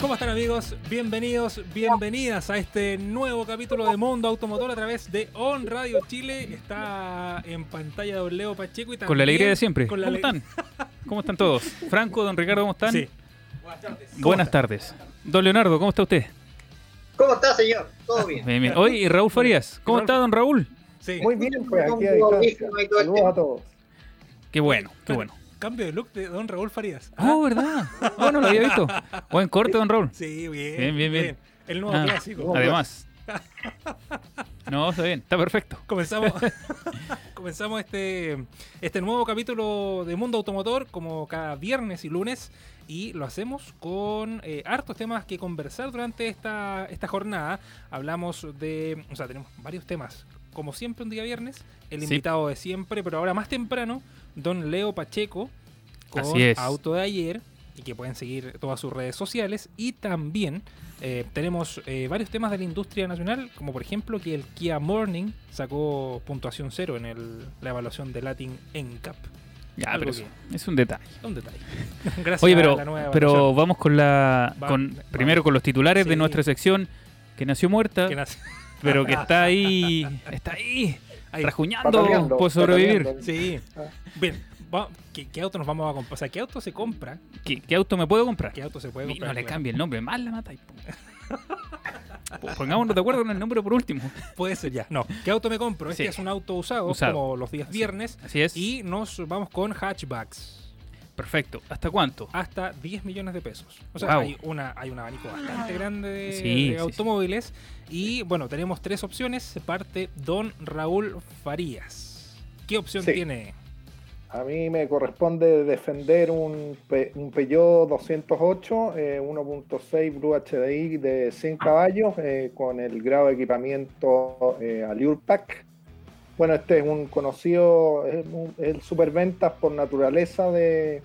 ¿Cómo están amigos? Bienvenidos, bienvenidas a este nuevo capítulo de Mundo Automotor a través de On Radio Chile. Está en pantalla Don Leo Pacheco y también Con la alegría de siempre. con la ¿Cómo están? ¿Cómo están todos? Franco, don Ricardo, ¿cómo están? Sí. Buenas tardes. Don Leonardo, ¿cómo está usted? ¿Cómo está, señor? ¿Todo bien? Bien, bien. Oye, y Raúl Farías, ¿cómo está don Raúl? Sí. Muy bien, pues aquí a distancia. Saludos a todos. Qué bueno, qué bueno. Cambio de look de Don Raúl Farías. ¿Ah? Oh, ¿verdad? Oh, no lo había visto. Buen corte, don Raúl. Sí, bien. Bien, bien, bien. El nuevo Ah, clásico. Además. No, está bien, está perfecto. Comenzamos, comenzamos este, este nuevo capítulo de Mundo Automotor como cada viernes y lunes y lo hacemos con eh, hartos temas que conversar durante esta, esta jornada. Hablamos de, o sea, tenemos varios temas. Como siempre un día viernes, el Sí. invitado de siempre, pero ahora más temprano, don Leo Pacheco con Así es. Auto de ayer y que pueden seguir todas sus redes sociales y también eh, tenemos eh, varios temas de la industria nacional, como por ejemplo que el Kia Morning sacó puntuación cero en el- la evaluación de Latin NCAP. Ya, Algo pero es un detalle. Un detalle. Gracias Oye, a pero, la nueva pero vamos con la. Va- con va- Primero con los titulares Sí. de nuestra sección que nació muerta, que nace- pero que está ahí. Está ahí. Ahí. Rajuñando por sobrevivir. pataleando. Sí. Bien. va- ¿qué, qué auto nos vamos a comprar? O sea, ¿qué auto se compra? ¿Qué, qué auto me puedo comprar? ¿Qué auto se puede Y comprar? no le cambie el nombre, más la mata. Pongámonos de acuerdo con el nombre por último. Puede ser ya. No. ¿Qué auto me compro? Este Sí. es un auto usado, Usado. como los días viernes. Así es. Y nos vamos con hatchbacks. Perfecto. ¿Hasta cuánto? hasta 10 millones de pesos. O sea, Wow. hay, una, hay un abanico bastante grande de, Sí, de sí, sí. automóviles. Y bueno, tenemos tres opciones. Se parte Don Raúl Farías. ¿Qué opción Sí. tiene? A mí me corresponde defender un, Pe- un Peugeot 208 eh, 1.6 Blue HDI de 100 caballos eh, con el grado de equipamiento eh, Allure Pack. Bueno, este es un conocido, es el superventas por naturaleza de,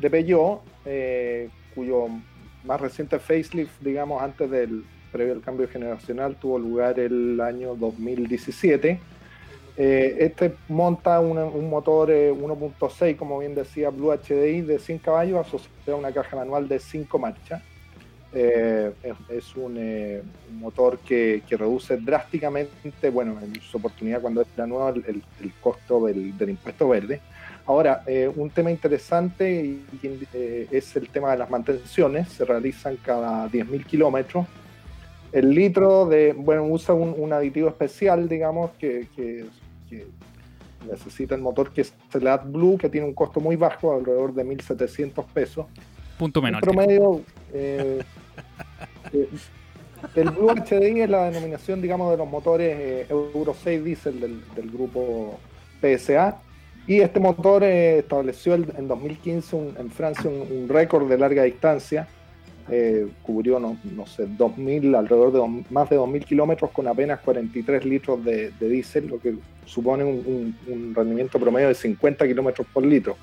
de Peugeot, eh, cuyo más reciente facelift, digamos, antes del previo al cambio generacional, tuvo lugar el año 2017. Eh, este monta un motor eh, 1.6, como bien decía, Blue HDI de 100 caballos asociado a una caja manual de 5 marchas. Eh, es, un, eh, un motor que, que reduce drásticamente, bueno, en su oportunidad cuando era nuevo, el, el- costo del, del impuesto verde. Ahora, eh, un tema interesante y, y, eh, es el tema de las mantenciones. Se realizan cada 10.000 kilómetros. El litro de, bueno, usa un, un aditivo especial, digamos, que, que- que necesita el motor que es el AdBlue, que tiene un costo muy bajo, alrededor de 1.700 pesos. Punto Un menor. promedio, eh, eh, el Blue HDI es la denominación, digamos, de los motores eh, Euro 6 Diesel del, grupo PSA. Y este motor eh, estableció el- en 2015 un- en Francia un, récord de larga distancia. Eh, cubrió, no, no sé, 2000, alrededor de más de 2.000 kilómetros con apenas 43 litros de, diésel, lo que supone un- un rendimiento promedio de 50 kilómetros por litro.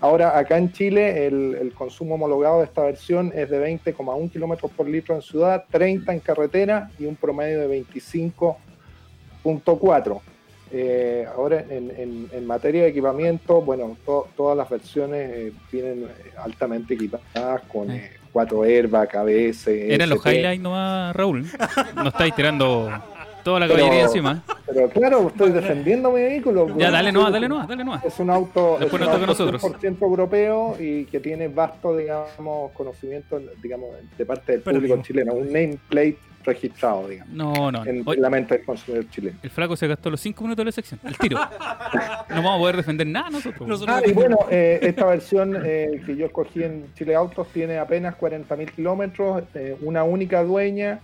Ahora, acá en Chile, el, el consumo homologado de esta versión es de 20,1 kilómetros por litro en ciudad, 30 en carretera y un promedio de 25,4. Eh, ahora, en, en- en materia de equipamiento, bueno, to- todas las versiones eh, vienen eh, altamente equipadas con eh, 4 airbag, ABS. Eran los highlights nomás, Raúl. No estáis tirando toda la Pero- caballería encima. Pero claro, estoy defendiendo mi vehículo. Ya, dale Sí, dale nomás, dale nomás. Es un auto, Después es un auto nosotros. 100% europeo y que tiene vasto, digamos, conocimiento, digamos, de parte del Pero público chileno. Un nameplate registrado, digamos, No, no. en, en la mente del consumidor chileno. el flaco se gastó los 5 minutos de la sección. El tiro. No vamos a poder defender nada nosotros. Nosotros- Ah, y bueno, eh, esta versión eh, que yo escogí en Chile Autos tiene apenas 40.000 kilómetros, eh, una única dueña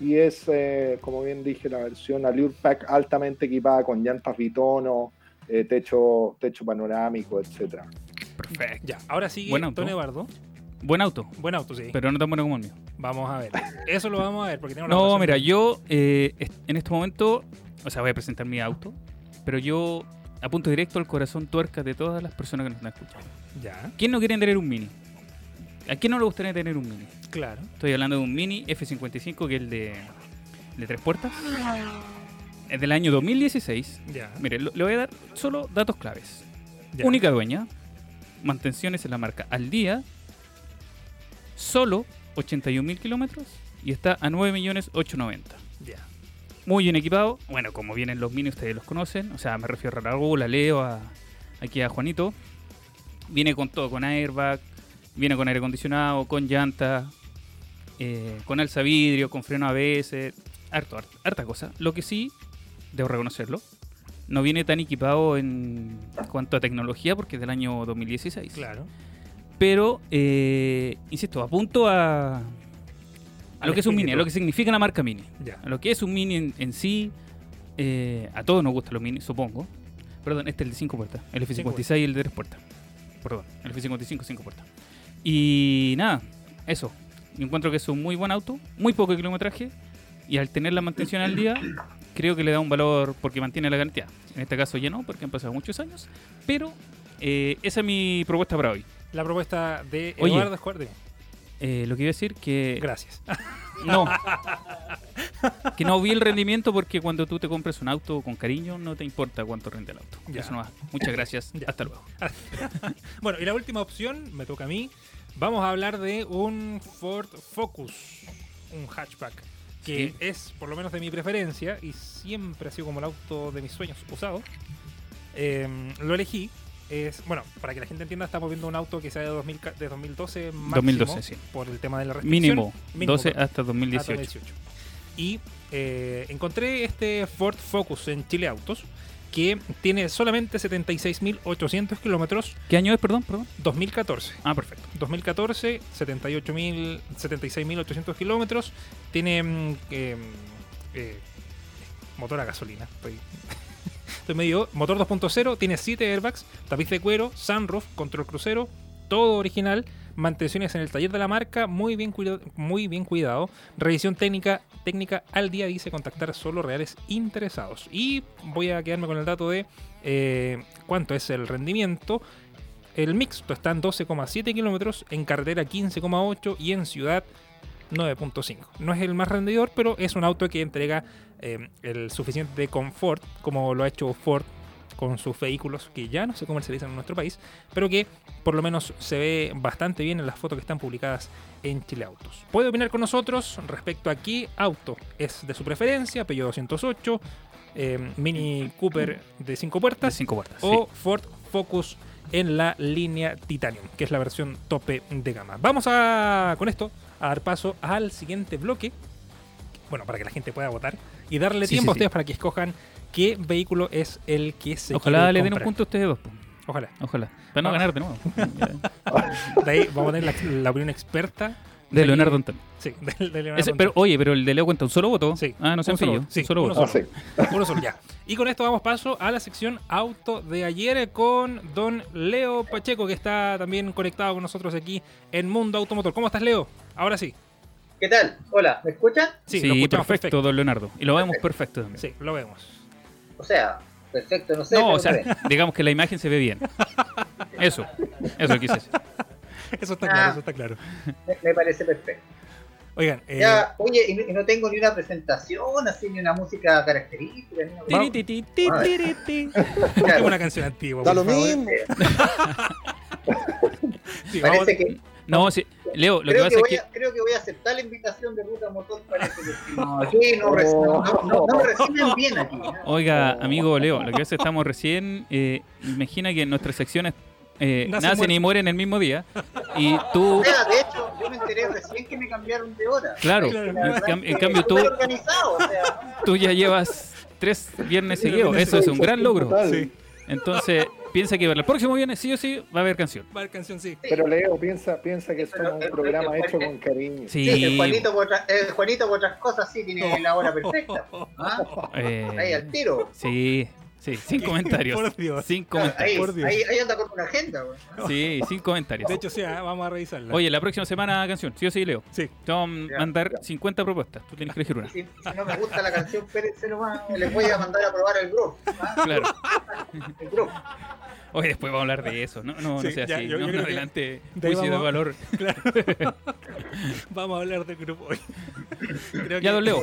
y es, eh, como bien dije, la versión Allure Pack altamente equipada con llantas bitono, eh, techo, techo panorámico, etcétera. Perfecto. Ya, ahora sigue Buen auto. Don Eduardo. Buen auto, Buen auto, sí. pero no tan bueno como el mío. Vamos a ver. Eso lo vamos a ver porque una No, mira, yo eh, en este momento, o sea, voy a presentar mi auto, pero yo apunto directo al corazón tuerca de todas las personas que nos están escuchando. Ya, ¿Quién no quiere tener un Mini? ¿A quién no le gustaría tener un Mini? claro. Estoy hablando de un Mini F55 que es el de, de tres puertas. Es del año 2016. Ya. Mire, lo- le voy a dar solo datos claves. ya. Única dueña, mantenciones en la marca al día, solo 81.000 kilómetros y está a 9.890.000. Ya. Muy bien equipado. Bueno, como vienen los Mini, ustedes los conocen. O sea, me refiero a Raúl, a Leo, a, aquí a Juanito. Viene con todo, con airbag, viene con aire acondicionado, con llanta, eh, con alza vidrio, con freno ABS, harto, harto, harta cosa. Lo que sí, debo reconocerlo, no viene tan equipado en cuanto a tecnología porque es del año 2016. Claro. Pero, eh, insisto, apunto a, a lo que es un Mini, a lo que significa la marca Mini. Ya. A lo que es un Mini en, en sí, eh, a todos nos gustan los Mini, supongo. Perdón, este es el de 5 puertas. El F56 y el de 3 puertas. Perdón, el F55 5 puertas. Y nada, eso. Encuentro que es un muy buen auto, muy poco kilometraje. Y al tener la mantención al día, creo que le da un valor porque mantiene la garantía. En este caso ya no, porque han pasado muchos años. Pero eh, esa es mi propuesta para hoy. La propuesta de Oye. Eduardo Escuarte. Eh, lo que iba a decir que Gracias. no que no vi el rendimiento porque cuando tú te compras un auto con cariño no te importa cuánto rinde el auto. Ya. Eso no va. Muchas gracias. Ya. Hasta luego. bueno, y la última opción, me toca a mí. Vamos a hablar de un Ford Focus, un hatchback, que es por lo menos de mi preferencia y siempre ha sido como el auto de mis sueños usado. Eh, lo elegí. Es, bueno, para que la gente entienda, estamos viendo un auto que sea de, 2000 ca- de 2012 máximo 2012, sí. por el tema de la restricción. Mínimo, Mínimo, 12 perdón. hasta 2018. 2018. Y eh, encontré este Ford Focus en Chile Autos que tiene solamente 76.800 kilómetros, ¿Qué año es, perdón? perdón? 2014. Ah, perfecto. 2014, 78.000, 76.800 kilómetros. Tiene mm, eh, eh, motor a gasolina. Estoy, medio. Motor 2.0, tiene 7 airbags, tapiz de cuero, sunroof, control crucero, todo original. Mantenciones en el taller de la marca, muy bien, cuida- muy bien cuidado. Revisión técnica, técnica al día, dice contactar solo reales interesados. Y voy a quedarme con el dato de eh, cuánto es el rendimiento. El mixto está en 12,7 kilómetros, en carretera 15,8 y en ciudad 9.5. No es el más rendidor, pero es un auto que entrega eh, el suficiente confort, como lo ha hecho Ford con sus vehículos que ya no se comercializan en nuestro país, pero que por lo menos se ve bastante bien en las fotos que están publicadas en Chile Autos. Puede opinar con nosotros respecto a qué auto es de su preferencia, Peugeot 208, eh, Mini Cooper de 5 De puertas 5 puertas. o Ford Focus en la línea Titanium, que es la versión tope de gama. Vamos a con esto a dar paso al siguiente bloque. Bueno, para que la gente pueda votar y darle Sí, tiempo a sí. ustedes para que escojan qué vehículo es el que se Ojalá le den un punto a ustedes dos. Ojalá. Ojalá. Para no Ah. ganar de nuevo. De ahí vamos a tener la, la opinión experta De Leonardo Antonio. Sí, de, de Leonardo Ese- Antonio. pero, oye, pero el de Leo cuenta un solo voto. Sí, Ah, no un solo. Sí, solo uno voto. Ah, sí. Uno solo, ya. Y con esto damos paso a la sección auto de ayer con don Leo Pacheco, que está también conectado con nosotros aquí en Mundo Automotor. ¿Cómo estás, Leo? Ahora sí. ¿Qué tal? Hola, ¿me escuchan? Sí, Sí, lo escuchamos perfecto, don Leonardo. Y lo vemos perfecto también. Sí, lo vemos. O sea, perfecto, no sé. No, o sea, digamos que la imagen se ve bien. Eso, eso quise decir. Eso está Ah. claro, eso está claro. me, parece perfecto. Oigan, eh, Ya, oye, y no, y no tengo ni una presentación, así ni una música característica. Ni una... Tiri, ti, ti, ti, tiri, ti. tengo una canción antigua. Da por lo favor. mismo. Sí, vamos- Parece que, No, sí. Leo, lo que creo, pasa que es voy que. a, creo que voy a aceptar la invitación de Ruta Motor. Parece que no, aquí no, no, no, no- reciben bien aquí. ¿eh? Oiga, amigo Leo, lo que pasa es que estamos recién. eh, imagina que nuestras secciones eh, Nace, nacen muere. y mueren el mismo día. Y tú. O sea, de hecho, yo me enteré recién que me cambiaron de hora. Claro, Claro. en, cam- cambio tú, súper organizado, o sea, tú ya llevas tres viernes seguidos. Eso es un gran logro. Sí, Entonces, piensa que el próximo viernes sí o sí va a haber canción. va a haber canción, sí. Pero Leo, piensa, piensa que Pero somos un programa el- hecho el- con cariño. Sí. sí, el Juanito, por otra- el Juanito por otras cosas sí tiene la hora perfecta. ¿ah? eh, Ahí al tiro. sí. Sí, sin comentarios. Por Dios. Sin Claro, ahí, por Dios. ahí, ahí anda con una agenda, güey. Sí, sin comentarios. De hecho, sí, ah, vamos a revisarla. Oye, la próxima semana canción, sí o sí, Leo. Sí. Te vamos a mandar ya. 50 propuestas. Tú tienes que elegir una. Si, si no me gusta la canción, espérense nomás, les voy a mandar a probar el grupo. ¿ah? Claro. El grupo. Oye, después vamos a hablar de eso. No, no, Sí, no sea ya, así. yo- yo no, no que adelante. Juicio de vamos- valor. Claro. vamos a hablar del grupo hoy. Creo Ya, don Leo.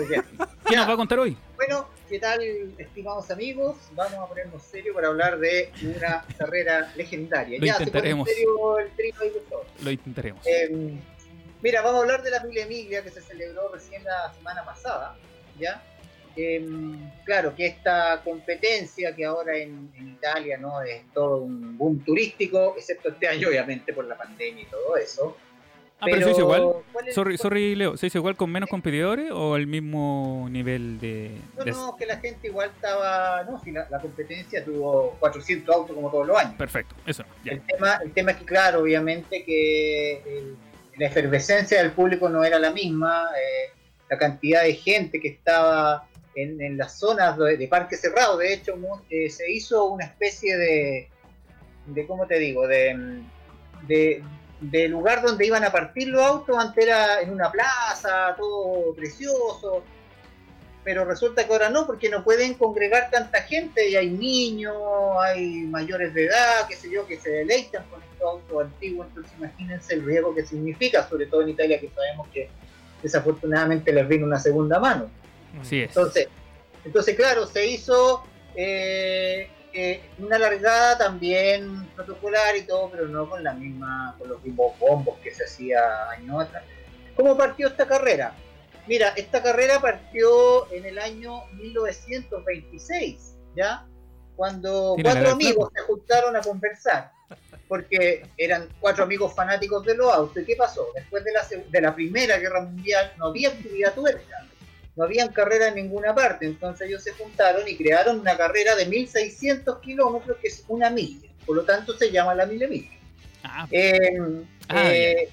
¿Qué nos va a contar hoy? Bueno, ¿qué tal, estimados amigos? Vamos a ponernos serio para hablar de una carrera legendaria. Lo ya, intentaremos. en serio el trío ahí. Lo intentaremos. Eh, mira, vamos a hablar de la Mille Emilia que se celebró recién la semana pasada, ¿ya? Eh, claro, que esta competencia que ahora en, en Italia no es todo un boom turístico, excepto este año obviamente por la pandemia y todo eso. Ah, pero se hizo igual. ¿cuál es- Sorry, sorry, Leo. ¿Se hizo igual con menos competidores o el mismo nivel de.? No, de- no, que la gente igual estaba, no, si la, la competencia tuvo 400 autos como todos los años. Perfecto, eso. Ya. El tema, el tema es que, claro, obviamente que el- la efervescencia del público no era la misma, eh, la cantidad de gente que estaba en, en las zonas de, de parque cerrado, de hecho, eh, se hizo una especie de, de ¿cómo te digo?, de, de, de lugar donde iban a partir los autos, antes era en una plaza, todo precioso, pero resulta que ahora no, porque no pueden congregar tanta gente y hay niños, hay mayores de edad, qué sé yo, que se deleitan con estos autos antiguos, entonces imagínense el riesgo que significa, sobre todo en Italia que sabemos que desafortunadamente les vino una segunda mano. Así es. Entonces, entonces claro, se hizo eh, eh, una largada también protocolar y todo, pero no con la misma, con los mismos bombos que se hacía años atrás. ¿Cómo partió esta carrera? Mira, esta carrera partió en el año 1926, ¿ya? Cuando cuatro amigos se juntaron a conversar, porque eran cuatro amigos fanáticos de los autos. ¿Y qué pasó? Después de la, de la Primera Guerra Mundial no había actividad tuerca, no habían carrera en ninguna parte, entonces ellos se juntaron y crearon una carrera de 1600 kilómetros, que es una milla, por lo tanto se llama la milla milla. Ah, Eh, Ah, eh,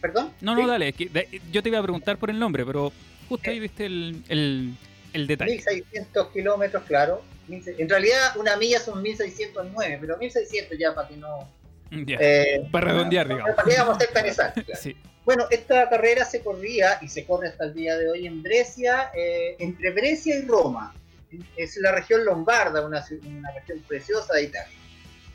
¿Perdón? no, no, ¿Sí? dale. que de- yo te iba a preguntar por el nombre, pero justo ahí viste el, el, el detalle. 1600 kilómetros, claro. 1600 En realidad, una milla son 1609, pero 1600 ya para que no. Ya. eh, Para redondear, digamos. Para que vamos a claro. Sí. Bueno, esta carrera se corría y se corre hasta el día de hoy en Brescia, eh, entre Brescia y Roma. Es la región lombarda, una, una región preciosa de Italia.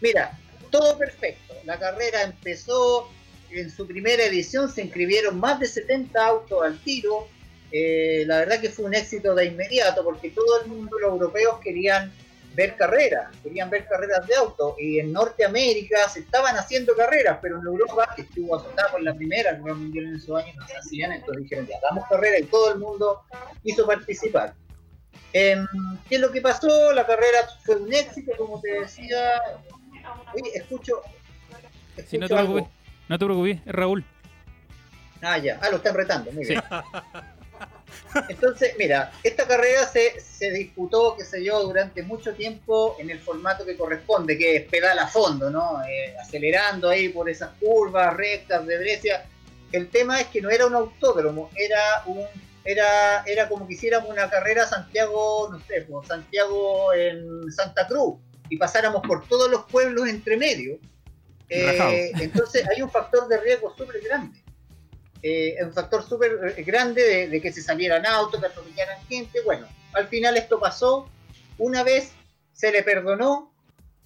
Mira, todo perfecto. La carrera empezó en su primera edición, se inscribieron más de 70 autos al tiro. Eh, la verdad que fue un éxito de inmediato porque todo el mundo, los europeos, querían ver carreras, querían ver carreras de auto. Y en Norteamérica se estaban haciendo carreras, pero en Europa, que estuvo azotada por la primera Guerra Mundial en esos años, no se hacían, entonces dijeron, ya, damos carrera y todo el mundo quiso participar. Em, ¿Qué es lo que pasó? La carrera fue un éxito, como te decía. Oye, escucho. Sí, no escucho te preocupes. No te preocupes, es Raúl. Ah, ya. Ah, lo están retando. Muy Sí. Entonces, mira, esta carrera se, se disputó, qué sé yo, durante mucho tiempo en el formato que corresponde, que es pedal a fondo, ¿no? Eh, acelerando ahí por esas curvas rectas de Brescia. El tema es que no era un autódromo, era un era, era como que hiciéramos una carrera Santiago, no sé, pues, Santiago en Santa Cruz y pasáramos por todos los pueblos entre medio. Eh, entonces hay un factor de riesgo súper grande. Eh, un factor súper eh, grande de, de que se salieran autos, que atropellaran gente. Bueno, al final esto pasó. Una vez se le perdonó,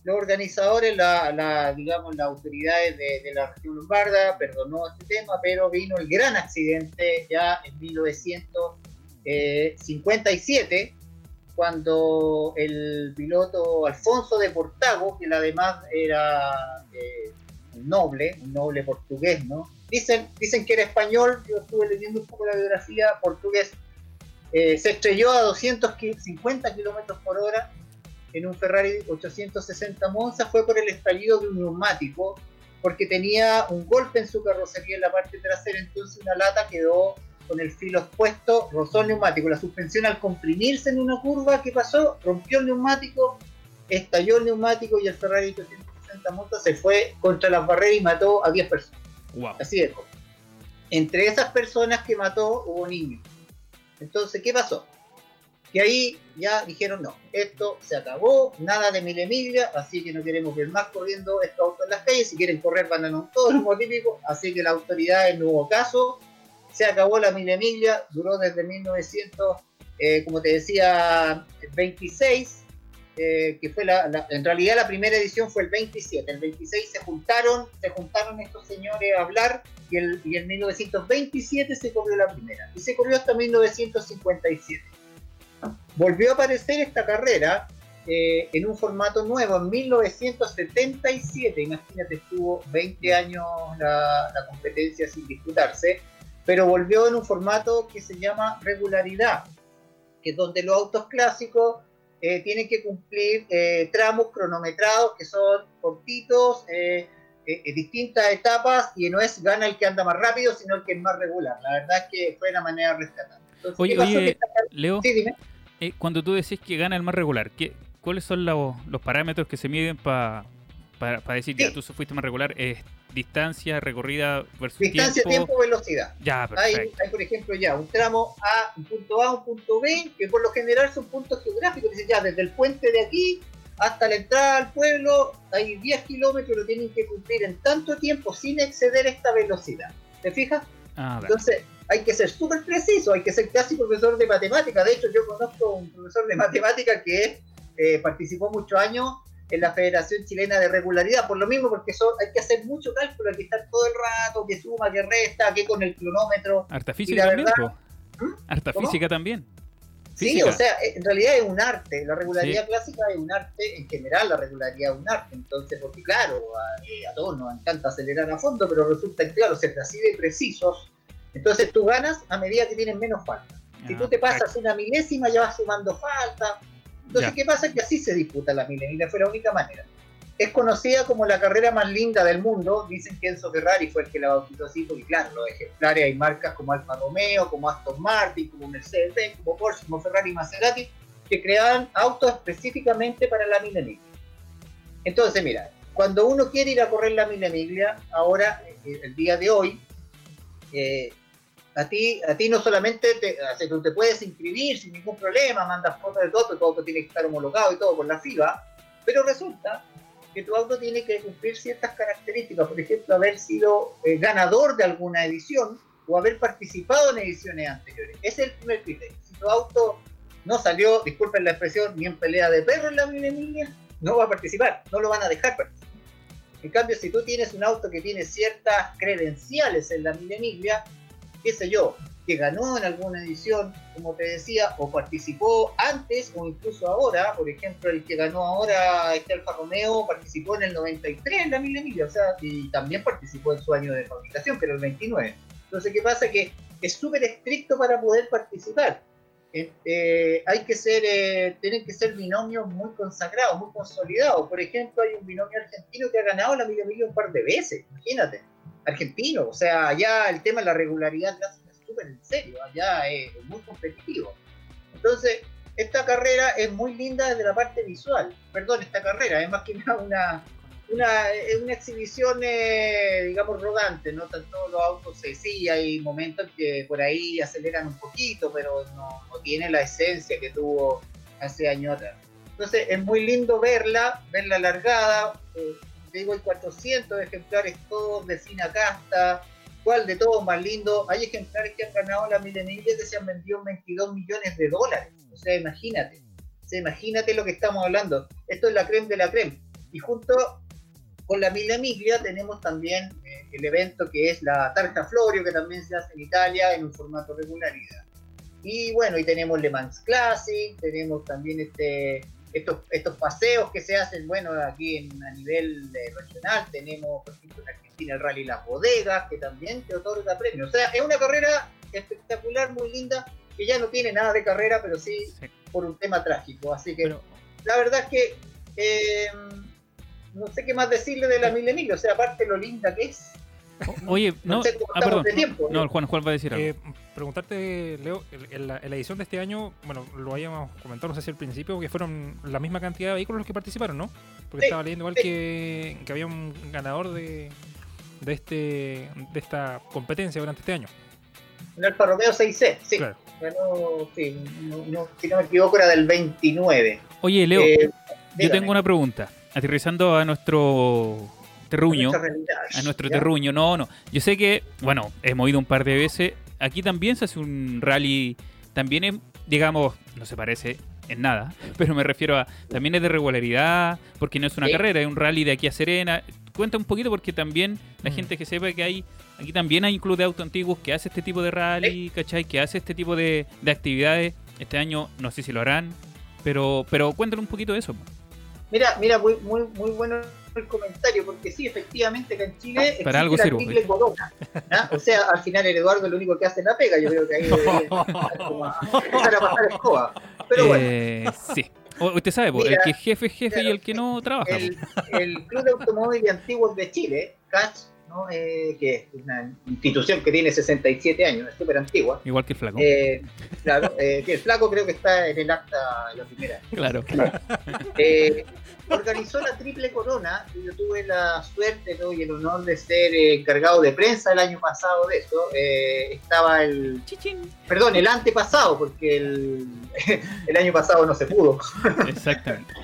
los organizadores, la, la, digamos, las autoridades de, de la región lombarda perdonó este tema, pero vino el gran accidente ya en 1957, cuando el piloto Alfonso de Portago, que además era eh, un noble, un noble portugués, ¿no? Dicen, dicen que era español, yo estuve leyendo un poco la biografía portugués, eh, se estrelló a 250 kilómetros por hora en un Ferrari 860 Monza, fue por el estallido de un neumático, porque tenía un golpe en su carrocería en la parte trasera, entonces una lata quedó con el filo expuesto, rozó el neumático. La suspensión al comprimirse en una curva, ¿qué pasó? Rompió el neumático, estalló el neumático y el Ferrari 860 Monza se fue contra las barreras y mató a 10 personas. Así joven. Entre esas personas que mató hubo niños. Entonces, ¿qué pasó? que ahí ya dijeron no, esto se acabó, nada de mil Emilia, así que no queremos ver más corriendo estos autos en las calles, si quieren correr van a todos los típico, así que la autoridad en nuevo caso, se acabó la mil Emilia, duró desde 1900, eh, como te decía, 26, eh, que fue la, en realidad la primera edición fue el 27, el 26 se juntaron, se juntaron estos señores a hablar y, el, y en 1927 se corrió la primera. Y se corrió hasta 1957. Volvió a aparecer esta carrera eh, en un formato nuevo en 1977, imagínate, estuvo 20 años la, la competencia sin disputarse, pero volvió en un formato que se llama regularidad, que es donde los autos clásicos eh, tienen que cumplir eh, tramos cronometrados que son cortitos, eh, distintas etapas, y no es gana el que anda más rápido, sino el que es más regular. La verdad es que fue una manera rescatada. oye, oye Leo, cuando tú decís que gana el más regular, ¿qué, ¿cuáles son los, los parámetros que se miden para decir que tú fuiste más regular? Distancia recorrida versus distancia, tiempo, velocidad. Ya, hay, hay, por ejemplo, ya un tramo A, un punto A, un punto B, que por lo general son puntos geográficos. Dice ya, desde el puente de aquí hasta la entrada al pueblo hay 10 kilómetros, lo tienen que cumplir en tanto tiempo sin exceder esta velocidad. ¿Te fijas? Ah, Entonces, hay que ser súper preciso, hay que ser casi profesor de matemática. De hecho, yo conozco un profesor de matemática que eh, participó muchos años en la Federación Chilena de Regularidad, por lo mismo, porque hay que hacer mucho cálculo, hay que estar todo el rato, que suma, que resta, que con el cronómetro. Harta física también, ¿Mm? Harta física también. Sí, o sea, en realidad es un arte, la regularidad clásica es un arte, en general la regularidad es un arte, entonces, porque claro, a, todos nos encanta acelerar a fondo, pero resulta que, claro, ser así de precisos, entonces tú ganas a medida que tienes menos falta. Si tú te pasas una milésima, ya vas sumando falta, entonces, ¿qué pasa? Que así se disputa la milenina, fue la única manera. Es conocida como la carrera más linda del mundo, dicen que Enzo Ferrari fue el que la bautizó así, porque claro, los ejemplares hay marcas como Alfa Romeo, como Aston Martin, como Mercedes, como Porsche, como Ferrari y Maserati, que creaban autos específicamente para la milenina. Entonces, mira, cuando uno quiere ir a correr la mileniglia, ahora, eh, el día de hoy, eh, a ti, a ti no solamente te, tú te puedes inscribir sin ningún problema, mandas fotos de todo, todo tiene que estar homologado y todo con la FIBA, pero resulta que tu auto tiene que cumplir ciertas características, por ejemplo, haber sido eh, ganador de alguna edición o haber participado en ediciones anteriores. Ese es el primer criterio. Si tu auto no salió, disculpen la expresión, ni en pelea de perro en la línea, no va a participar, no lo van a dejar participar. En cambio, si tú tienes un auto que tiene ciertas credenciales en la mileniglia, qué sé yo, que ganó en alguna edición, como te decía, o participó antes o incluso ahora, por ejemplo, el que ganó ahora, este Alfa Romeo, participó en el 93 en la Milla o sea, y también participó en su año de fabricación, pero el 29. Entonces, ¿qué pasa? Que es súper estricto para poder participar. Eh, hay que ser, eh, tienen que ser binomios muy consagrados, muy consolidados. Por ejemplo, hay un binomio argentino que ha ganado la Milla un par de veces, imagínate argentino. O sea, allá el tema de la regularidad es súper en serio, allá es muy competitivo. Entonces, esta carrera es muy linda desde la parte visual. Perdón, esta carrera es más que nada una, una, una exhibición, eh, digamos, rodante, ¿no? Todos los autos, sí, hay momentos que por ahí aceleran un poquito, pero no, no tiene la esencia que tuvo hace años atrás. Entonces, es muy lindo verla, verla alargada. Eh, digo, hay 400 ejemplares todos de fina casta, ¿cuál de todos más lindo? Hay ejemplares que han ganado la milenilla que se han vendido 22 millones de dólares. O sea, imagínate, o imagínate lo que estamos hablando. Esto es la creme de la creme. Y junto con la mileniglia tenemos también eh, el evento que es la Tarja Florio, que también se hace en Italia en un formato regularidad. Y bueno, y tenemos Le Mans Classic, tenemos también este estos, estos paseos que se hacen, bueno, aquí en, a nivel regional tenemos, por ejemplo, en Argentina el Rally Las Bodegas, que también te otorga premios. O sea, es una carrera espectacular, muy linda, que ya no tiene nada de carrera, pero sí, por un tema trágico. Así que la verdad es que eh, no sé qué más decirle de la Mil o sea, aparte lo linda que es, Oye, no, ah, perdón. no, Juan, Juan va a decir algo. Eh, preguntarte, Leo, en la, edición de este año, bueno, lo habíamos comentado, no sé si al principio, que fueron la misma cantidad de vehículos los que participaron, ¿no? Porque estaba leyendo igual que, que había un ganador de, de, este, de esta competencia durante este año. Un Alfa Romeo 6C, sí. Claro. Ganó, sí, no, no- si no me equivoco, era del 29. Oye, Leo, Eh, yo tengo una pregunta. Aterrizando a nuestro terruño, a nuestro ¿Ya? terruño. No, no. Yo sé que, bueno, hemos ido un par de veces. Aquí también se hace un rally. También es, digamos, no se parece en nada, pero me refiero a. También es de regularidad, porque no es una Sí. carrera, es un rally de aquí a Serena. Cuenta un poquito porque también la Mm. gente que sepa que hay. Aquí también hay un club de auto antiguos que hace este tipo de rally, ¿cachai? Que hace este tipo de, de actividades. Este año no sé si lo harán, pero, pero cuéntanos un poquito de eso. Mira, mira, muy, muy, muy bueno el comentario, porque sí, efectivamente, que en Chile Para algo la corona. ¿ah? O sea, al final el Eduardo es lo único que hace la pega, yo creo que ahí empezar a pasar escoba. Pero bueno, Eh, sí. Usted sabe, po, el Mira, que es jefe es jefe y claro, el que no trabaja. po. el, el Club de Automóviles Antiguos de Chile, CACH, ¿no? Eh, que es una institución que tiene 67 años, es súper antigua. Igual que el flaco. Eh, claro, eh, que el flaco creo que está en el acta de la primera. claro. Eh, organizó la triple corona y yo tuve la suerte ¿no? y el honor de ser eh, encargado de prensa el año pasado de eso. Eh, estaba el, perdón, el antepasado, porque el, el año pasado no se pudo. Exactamente.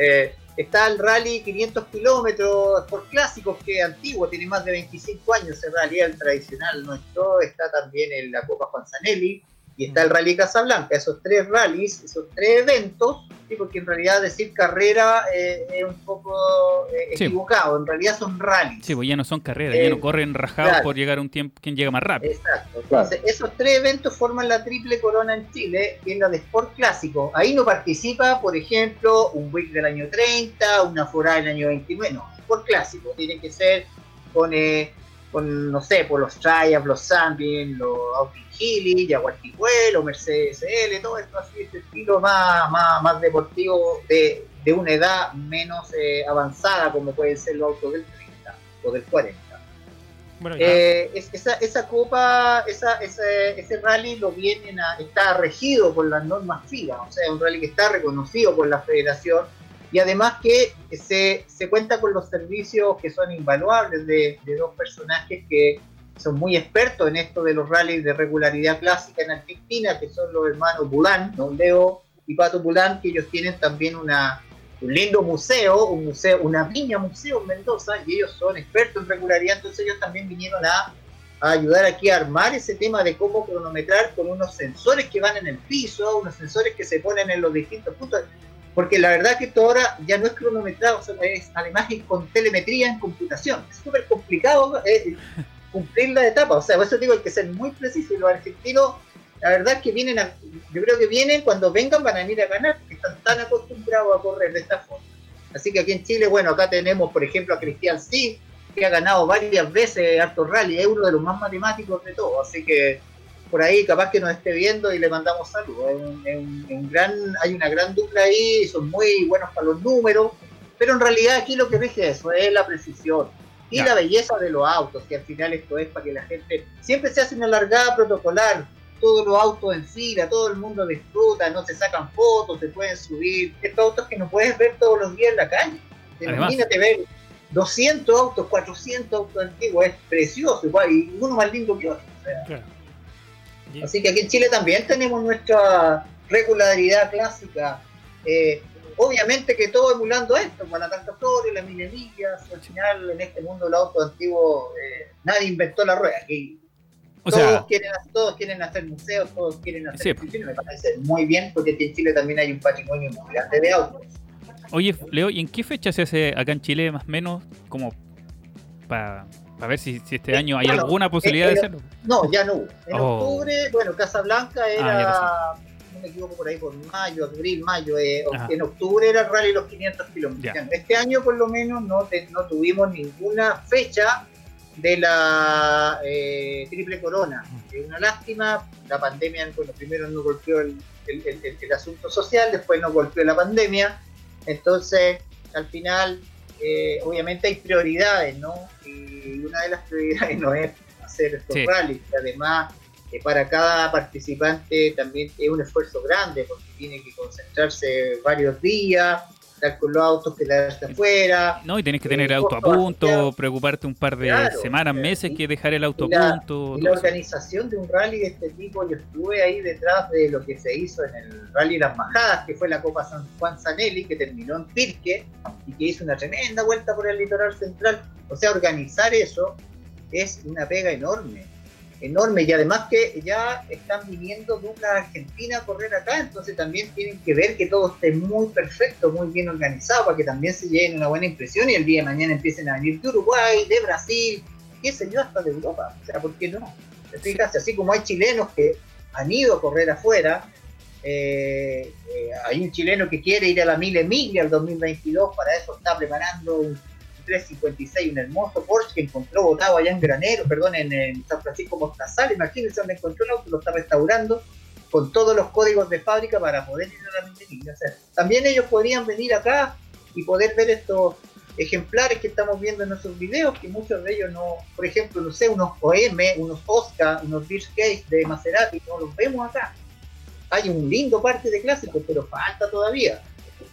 Eh, está el rally 500 kilómetros por clásicos, que es antiguo, tiene más de 25 años ese rally, el tradicional nuestro. Está también en la Copa Juan Zanelli y está el Rally Casablanca. Esos tres rallies, esos tres eventos, ¿sí? porque en realidad decir carrera eh, es un poco eh, Sí. equivocado, en realidad son rallies. Sí, pues ya no son carreras, Eh, ya no corren rajados claro. por llegar a un tiempo quien llega más rápido. Exacto. Claro. Entonces, esos tres eventos forman la triple corona en Chile, que es la de Sport Clásico. Ahí no participa, por ejemplo, un WIC del año 30, una Forá del año 29. No, Sport Clásico. Tiene que ser con, eh, con no sé, por los Triumph, los Sandvin, los Austin Healy, Jaguar Tijuelo, Mercedes SL, todo esto así, este estilo más, más, más deportivo de, de una edad menos eh, avanzada, como pueden ser los autos del 30 o del 40. Bueno. Eh, es- esa, esa copa, esa, ese, ese rally lo vienen a, está regido por las normas FIA, o sea, es un rally que está reconocido por la federación y además que se, se cuenta con los servicios que son invaluables de, de dos personajes que son muy expertos en esto de los rallies de regularidad clásica en Argentina, que son los hermanos Bulán, don Leo y Pato Bulán, que ellos tienen también una, un lindo museo, un museo, una viña museo en Mendoza, y ellos son expertos en regularidad, entonces ellos también vinieron a, a ayudar aquí a armar ese tema de cómo cronometrar con unos sensores que van en el piso, unos sensores que se ponen en los distintos puntos, porque la verdad que esto ahora ya no es cronometrado, o sea, es además es con telemetría en computación, es súper complicado eh, cumplir la etapa, o sea, por eso digo, hay que ser muy preciso, y los argentinos la verdad es que vienen a, yo creo que vienen cuando vengan van a venir a ganar, porque están tan acostumbrados a correr de esta forma. Así que aquí en Chile, bueno, acá tenemos, por ejemplo, a Cristian Sí, que ha ganado varias veces Alto Rally, es uno de los más matemáticos de todos, así que por ahí capaz que nos esté viendo y le mandamos saludos. Es un gran, hay una gran dupla ahí, son muy buenos para los números, pero en realidad aquí lo que rige eso es la precisión y la belleza de los autos, que al final esto es para que la gente, siempre se hace una largada protocolar, todos los autos en fila, todo el mundo disfruta, no se sacan fotos, se pueden subir. Estos autos que no puedes ver todos los días en la calle. Además. Imagínate ver 200 autos, 400 autos antiguos, es precioso, igual, y uno más lindo que otro. o sea. Claro. Y- Así que aquí en Chile también tenemos nuestra regularidad clásica. Eh, obviamente que todo emulando esto, con la Tanta Flores, la Mille Millas, al final en este mundo del auto antiguo eh, nadie inventó la rueda. Aquí O todos, sea, quieren, todos quieren hacer museos, todos quieren hacer Sí. me parece muy bien porque aquí en Chile también hay un patrimonio muy grande de autos. oye, Leo, ¿y en qué fecha se hace acá en Chile más o menos como para ver si, si este Eh, año hay bueno, alguna posibilidad eh, de eh, hacerlo? No, ya no hubo. En Oh. octubre, bueno, Casablanca Ah, era, no me equivoco, por ahí por mayo, abril, mayo. eh, en octubre era el rally los 500 kilómetros. Este año, por lo menos, no, te- no tuvimos ninguna fecha de la eh, Triple Corona. Es una lástima. La pandemia, bueno, primero nos golpeó el, el- el- el- el asunto social, después nos golpeó la pandemia. Entonces, al final, eh, obviamente hay prioridades, ¿no? Y una de las prioridades no es hacer estos Sí. rallies, que además eh, para cada participante también es un esfuerzo grande porque tiene que concentrarse varios días, estar con los autos, quedarse afuera. No, y tenés que tener Eh, auto a punto, preocuparte un par de Claro, semanas, meses y- que dejar el auto a punto. Y la eso. organización de un rally de este tipo, yo estuve ahí detrás de lo que se hizo en el Rally Las Majadas, que fue la Copa San Juan Sanelli, que terminó en Pirque y que hizo una tremenda vuelta por el litoral central. O sea, organizar eso es una pega enorme, enorme. Y además que ya están viniendo duplas argentinas a correr acá, entonces también tienen que ver que todo esté muy perfecto, muy bien organizado, para que también se lleven una buena impresión y el día de mañana empiecen a venir de Uruguay, de Brasil, qué sé yo, hasta de Europa. O sea, ¿por qué no? ¿Te fijas? Así como hay chilenos que han ido a correr afuera, eh, eh, hay un chileno que quiere ir a la Mille Miglia al 2022, para eso está preparando un 356, un hermoso Porsche que encontró botado allá en Granero, perdón, en, en San Francisco Mostazal, imagínense donde encontró el auto, lo está restaurando con todos los códigos de fábrica para poder ir a la Miglia. O también ellos podrían venir acá y poder ver estos ejemplares que estamos viendo en nuestros videos, que muchos de ellos no, por ejemplo, no sé, unos OM, unos Oscar, unos Beach Case de Maserati, no los vemos acá. Hay un lindo parte de clásicos, pero falta todavía.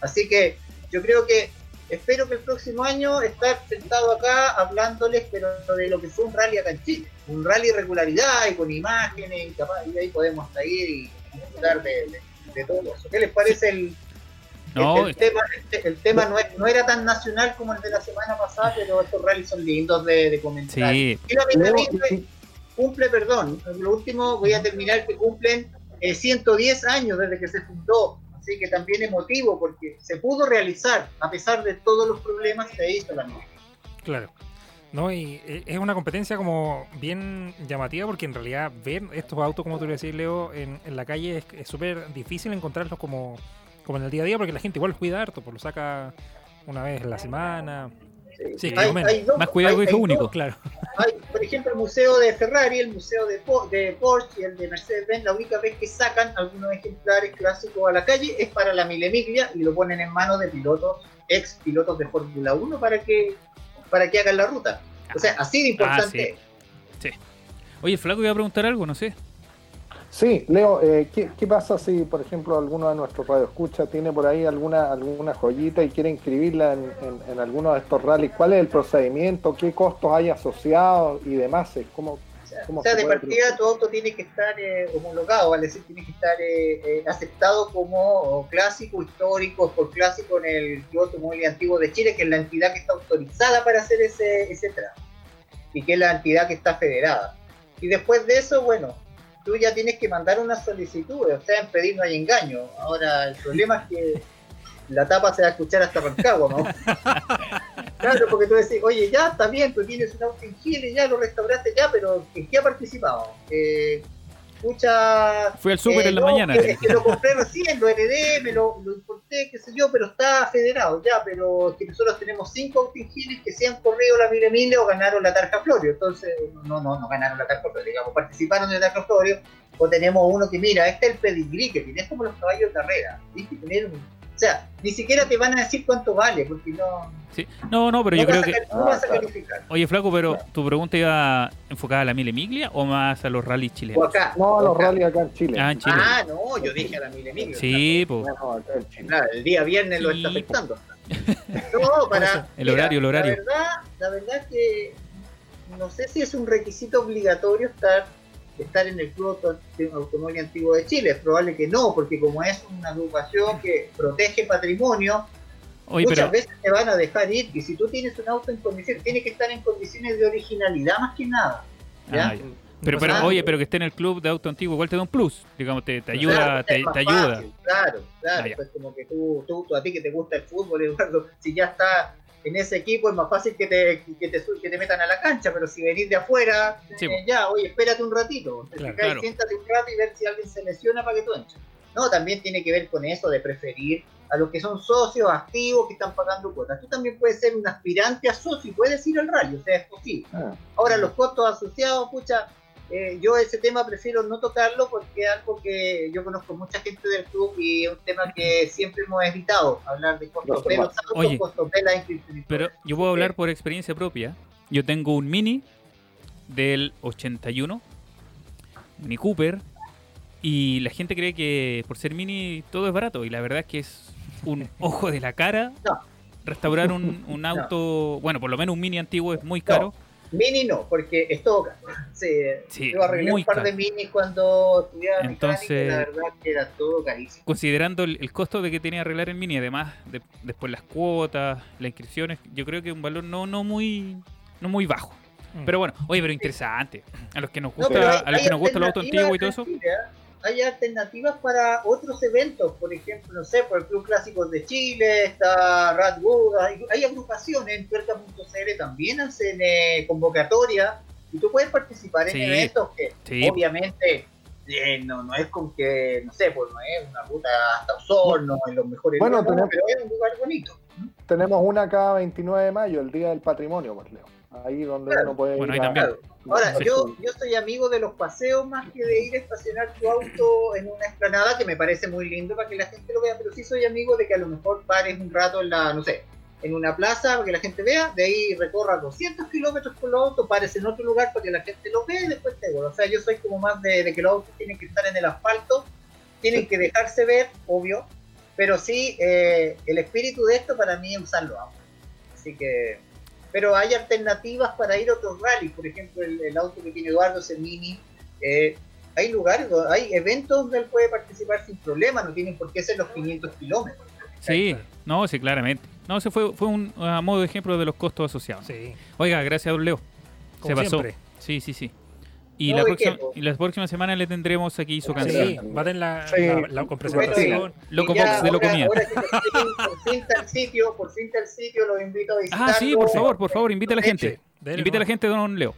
Así que yo creo que espero que el próximo año estar sentado acá hablándoles pero de lo que fue un rally acá en Chile. Un rally regularidad y con imágenes y, capaz, y ahí podemos hasta ir y disfrutar de, de, de todo eso. ¿Qué les parece el, No, el, el tema, el, el tema no, es- no era tan nacional como el de la semana pasada, pero estos rallies son lindos de, de comentar. sí, Y la cumple, perdón, lo último voy a terminar que cumplen eh, 110 años desde que se fundó, así que también emotivo porque se pudo realizar, a pesar de todos los problemas, se hizo la misma. Claro. No, y eh, es una competencia como bien llamativa porque en realidad ver estos autos, como tú le decías, Leo, en, en la calle es es súper difícil encontrarlos como, como en el día a día porque la gente igual los cuida harto, pues lo saca una vez a la semana. Sí, que Hay- más o menos. hay dos- Más cuidado que hijo único. dos- Claro. hay, por ejemplo, el museo de Ferrari, el museo de, de Porsche y el de Mercedes-Benz, la única vez que sacan algunos ejemplares clásicos a la calle es para la Mille Miglia y lo ponen en manos de pilotos, ex pilotos de Fórmula 1 para que, para que hagan la ruta. O sea, así de importante. Ah, sí. Oye, Flaco, iba a preguntar algo, no sé. Sí, Leo, eh, ¿qué, qué pasa si, por ejemplo, alguno de nuestros radioescuchas tiene por ahí alguna alguna joyita y quiere inscribirla en, en- en alguno de estos rallies? ¿Cuál es el procedimiento? ¿Qué costos hay asociados y demás? ¿Cómo, O sea, ¿Cómo o sea, se de partida tu auto tiene que estar eh, homologado, vale decir, tiene que estar eh, eh, aceptado como clásico histórico por clásico en el Club Automóvil Antiguo de Chile, que es la entidad que está autorizada para hacer ese, ese y que es la entidad que está federada. Y después de eso, bueno, tú ya tienes que mandar una solicitud, o sea, en pedir no hay engaño. Ahora, el problema es que la tapa se va a escuchar hasta Rancagua, ¿no? Claro, porque tú decís, oye, ya está bien, tú tienes un auto en Chile, ya lo restauraste, ya, pero ¿en qué ha participado? Eh, escucha. Fui al súper eh, en la no, mañana. que- Es que lo compré recién, lo heredé, me lo, lo importé, qué sé yo, pero está federado, ya, pero es que nosotros tenemos cinco Chile que se han corrido la Mille Mille o ganaron la Tarja Florio, entonces, no, no, no ganaron la Tarja Florio, digamos, participaron en la Tarja Florio, o tenemos uno que, mira, este es el pedigrí que tiene, es como los caballos de carrera, tienes que tener un- O sea, ni siquiera te van a decir cuánto vale, porque no, Sí. No, no, pero no yo creo vas a, que. no vas a calificar. Oye, Flaco, pero tu pregunta iba enfocada a la Mille Miglia o más a los rallies O chilenos? acá. No, o los rallies acá en Chile. Ah, en Chile. Ah, no, yo dije a la Mille Miglia. Sí, pues. No. Claro, el día viernes lo está po. afectando. No, para. El horario, el horario. La verdad, la verdad es que no sé si es un requisito obligatorio estar estar en el Club Auto- Automóvil Antiguo de Chile. Es probable que no, porque como es una agrupación que protege patrimonio, Oye, muchas pero. veces te van a dejar ir. Y si tú tienes un auto en condiciones, tiene que estar en condiciones de originalidad más que nada. Ah. Pero, pero, oye, pero que esté en el club de auto antiguo, igual te da un plus. Digamos, te, te ayuda, Claro, te, ayuda. fácil, claro, claro. Ah, pues como que tú, tú, tú, a ti que te gusta el fútbol, Eduardo, si ya está en ese equipo es más fácil que te, que te, su- que te metan a la cancha, pero si venís de afuera, Sí, eh, ya, oye, espérate un ratito, Claro, siéntate un rato y ver si alguien se lesiona para que tú entres. No, también tiene que ver con eso de preferir a los que son socios activos que están pagando cuotas. Tú también puedes ser un aspirante a socio y puedes ir al rally, o sea, es posible. Ah, Ahora, los costos asociados, pucha, eh, yo ese tema prefiero no tocarlo porque es algo que yo conozco mucha gente del club y es un tema que siempre hemos evitado, hablar de costos de los autos, Oye, costos. Pero yo puedo hablar por experiencia propia. Yo tengo un Mini del 81, Mini Cooper, y la gente cree que por ser Mini todo es barato, y la verdad es que es un ojo de la cara. No. Restaurar un, un No. auto, bueno, por lo menos un mini antiguo es muy No. Mini no, porque es todo caro. Sí, Sí, yo arreglé muy un par de minis cuando estudiaba Entonces- mecánica la verdad que era todo carísimo. Considerando el, el costo de que tenía arreglar el mini, además de- después las cuotas, las inscripciones, yo creo que un valor no, no muy no muy bajo. Mm. Pero bueno, oye, pero interesante. A los que nos No, gusta, hay- a los que nos gusta el auto antiguo y todo eso. Hay alternativas para otros eventos, por ejemplo, no sé, por el Club Clásicos de Chile, está Radwood, hay, hay agrupaciones en tuerca.cl también hacen eh, convocatoria y tú puedes participar en Sí. eventos que Sí. obviamente eh, no, no es con que, no sé, pues no es una ruta hasta Osorno, en los mejores Bueno, lugares, tenemos- pero es un lugar bonito. Tenemos una cada 29 de mayo, el Día del Patrimonio, pues Leo. Ahí donde Claro. uno puede Bueno, ir ahí a- también. Ahora, yo, yo soy amigo de los paseos más que de ir a estacionar tu auto en una explanada, que me parece muy lindo para que la gente lo vea, pero sí soy amigo de que a lo mejor pares un rato en la, no sé, en una plaza para que la gente vea, de ahí recorras 200 kilómetros con los autos, pares en otro lugar para que la gente lo vea y después te vuelvas. O sea, yo soy como más de, de que los autos tienen que estar en el asfalto, tienen que dejarse ver, obvio, pero sí, eh, el espíritu de esto para mí es usar los autos. Así que pero hay alternativas para ir a otros rallies, por ejemplo, el, el auto que tiene Eduardo, ese mini, eh, hay lugares, hay eventos donde él puede participar sin problema, no tienen por qué ser los 500 kilómetros. Sí, no, sí, claramente. No, ese fue, fue un a modo de ejemplo de los costos asociados. Sí, Oiga, gracias, don Leo. como Se pasó. siempre. Sí, sí, sí. Y, No, la ¿de próxima, qué, po? y la próxima semana le tendremos aquí su Sí. canción. Sí, va a tener la, Sí. la- presentación. Loco Y ya Box de Locomía. Ahora por fin- está el sitio, por fin está el sitio, los invito a visitarlo. Ah, sí, por favor, por favor, invita a la Sí, gente. Dele Invita a la gente, don Leo.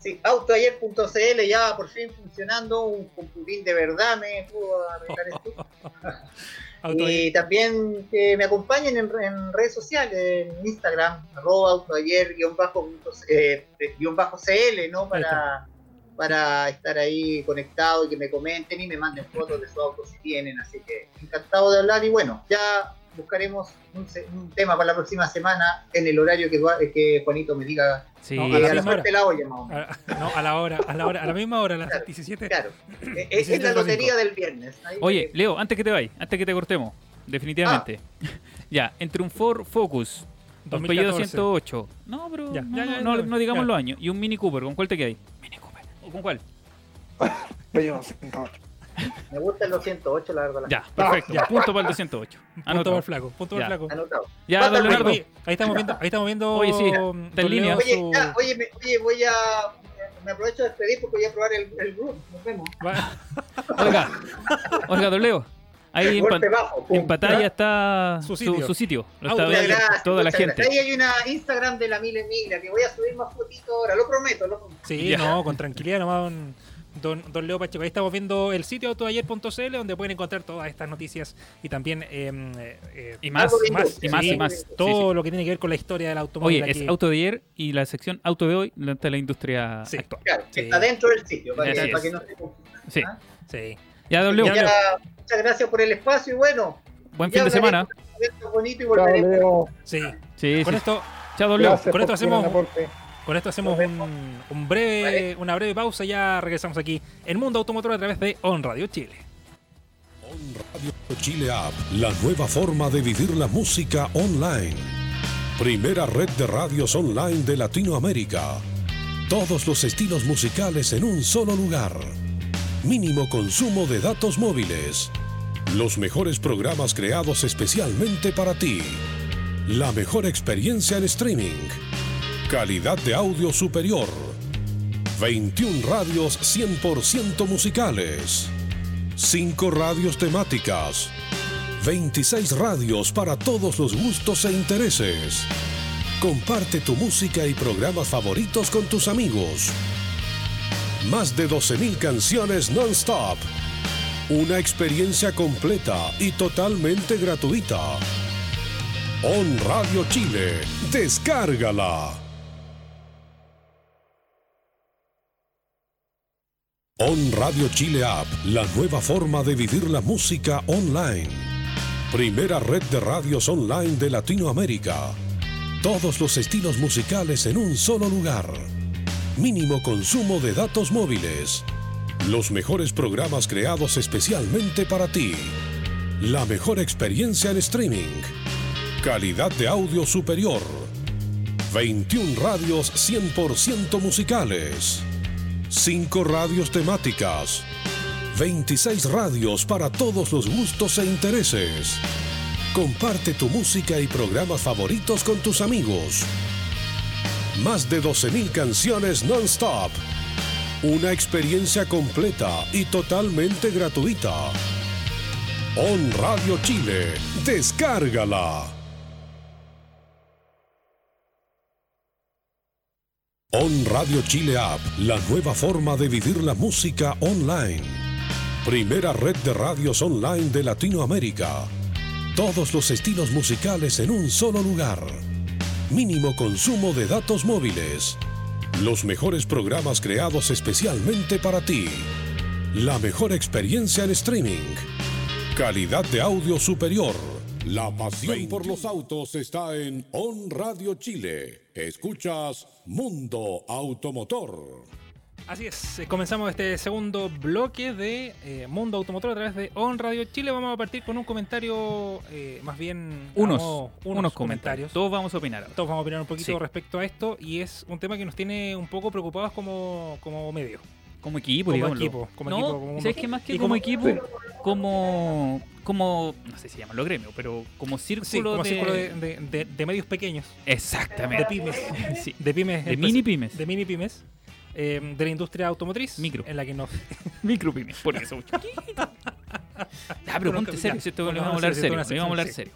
Sí, autoayer.cl ya por fin funcionando, un computín de verdad me pudo arreglar esto. Y también que me acompañen en, en redes sociales, en Instagram, arroba autoayer guion bajo, punto c- eh, ¿no? Para, para estar ahí conectado y que me comenten y me manden fotos de su auto si tienen. Así que encantado de hablar y bueno, ya buscaremos un, se- un tema para la próxima semana en el horario que, que Juanito me diga. Sí. No, a a la la olla, más o menos. a- no, a la hora, a la hora, a la misma hora, a las Claro. 17. Claro, Eh, es, es la lotería del viernes. Ahí Oye, me- Leo, antes que te vayas, antes que te cortemos, definitivamente. ya, entre un Ford Focus, un Peugeot 2014. 208. No, pero Ya, no, ya, no, ya, no- ya, no digamos ya. los años. Y un Mini Cooper, ¿con cuál te quedas? Mini Cooper. ¿O con cuál? Peugeot 108. me gustan los 108, la verdad. Ya, perfecto. ya. Punto para el 208. Punto para Anotado. el flaco, punto para el flaco. Anotado. Ya, don Oye, Leonardo. oye, ahí estamos viendo, ahí estamos viendo. Oye, sí, don está en Leo, línea. Oye, su- ya, oye, me, oye, voy a. Me aprovecho de despedir porque voy a probar el, el groove. Nos vemos. Va- Oiga, oiga, don Leo. Ahí en, pan- bajo. pum. en pantalla está Su su, sitio. su sitio. Lo está viendo toda la gente. gracias. Ahí hay una Instagram de la Mile Migra que voy a subir más fotitos ahora. Lo prometo, lo prometo. Sí, Ya. no, con tranquilidad nomás, don, don, don Leo Pacheco. Ahí estamos viendo el sitio autoayer.cl donde pueden encontrar todas estas noticias y también em, eh, eh, Y más, más, y más, sí, y más. Sí, todo sí. lo que tiene que ver con la historia del automóvil. Oye, es auto de ayer y la sección auto de hoy de la industria Sí. actual. Claro, Sí. está dentro del sitio para, que, es. para que no se confunda. Sí. ¿Ah? Sí. Ya, don Leo, muchas gracias por el espacio y bueno. buen fin de semana. bonito y Chao. Sí. Sí, Con sí. esto, Chao, don Leo. Gracias con esto hacemos- con esto hacemos un, un breve, una breve pausa. Ya regresamos aquí en Mundo Automotor a través de On Radio Chile. On Radio Chile App, la nueva forma de vivir la música online. Primera red de radios online de Latinoamérica. Todos los estilos musicales en un solo lugar. Mínimo consumo de datos móviles. Los mejores programas creados especialmente para ti. La mejor experiencia en streaming. Calidad de audio superior. 21 radios 100% musicales. 5 radios temáticas, 26 radios para todos los gustos e intereses. Comparte tu música y programas favoritos con tus amigos. Más de 12.000 canciones non-stop. Una experiencia completa y totalmente gratuita. On Radio Chile, descárgala. On Radio Chile App, la nueva forma de vivir la música online. Primera red de radios online de Latinoamérica. Todos los estilos musicales en un solo lugar. Mínimo consumo de datos móviles. Los mejores programas creados especialmente para ti. la mejor experiencia en streaming. Calidad de audio superior. 21 radios 100% musicales. 5 radios temáticas. 26 radios para todos los gustos e intereses. Comparte tu música y programas favoritos con tus amigos. Más de 12.000 canciones non-stop. Una experiencia completa y totalmente gratuita. On Radio Chile, descárgala. On Radio Chile App, la nueva forma de vivir la música online. Primera red de radios online de Latinoamérica. Todos los estilos musicales en un solo lugar. Mínimo consumo de datos móviles. Los mejores programas creados especialmente para ti. La mejor experiencia en streaming. Calidad de audio superior. La pasión por los autos está en On Radio Chile. Escuchas Mundo Automotor. Así es, eh, comenzamos este segundo bloque de eh, Mundo Automotor a través de On Radio Chile. Vamos a partir con un comentario, eh, más bien Unos, unos, comentarios. Todos vamos a opinar. ahora. Todos vamos a opinar un poquito Sí. respecto a esto y es un tema que nos tiene un poco preocupados como, como medio. Como equipo, Como equipo, como no, equipo, como ¿sabes qué más que y como, como- equipo? Sí. Como, como, no sé si llaman los gremios, pero como círculo, Sí, como de... círculo de, de- de- de medios pequeños, Exactamente. de pymes, Sí. de pymes, De mini pymes. de mini pymes, eh, de la industria automotriz, Micro. en la que nos Micro pymes, por eso. Ya, pero ponte serio, si esto vamos a hablar serio. vamos a hablar serio.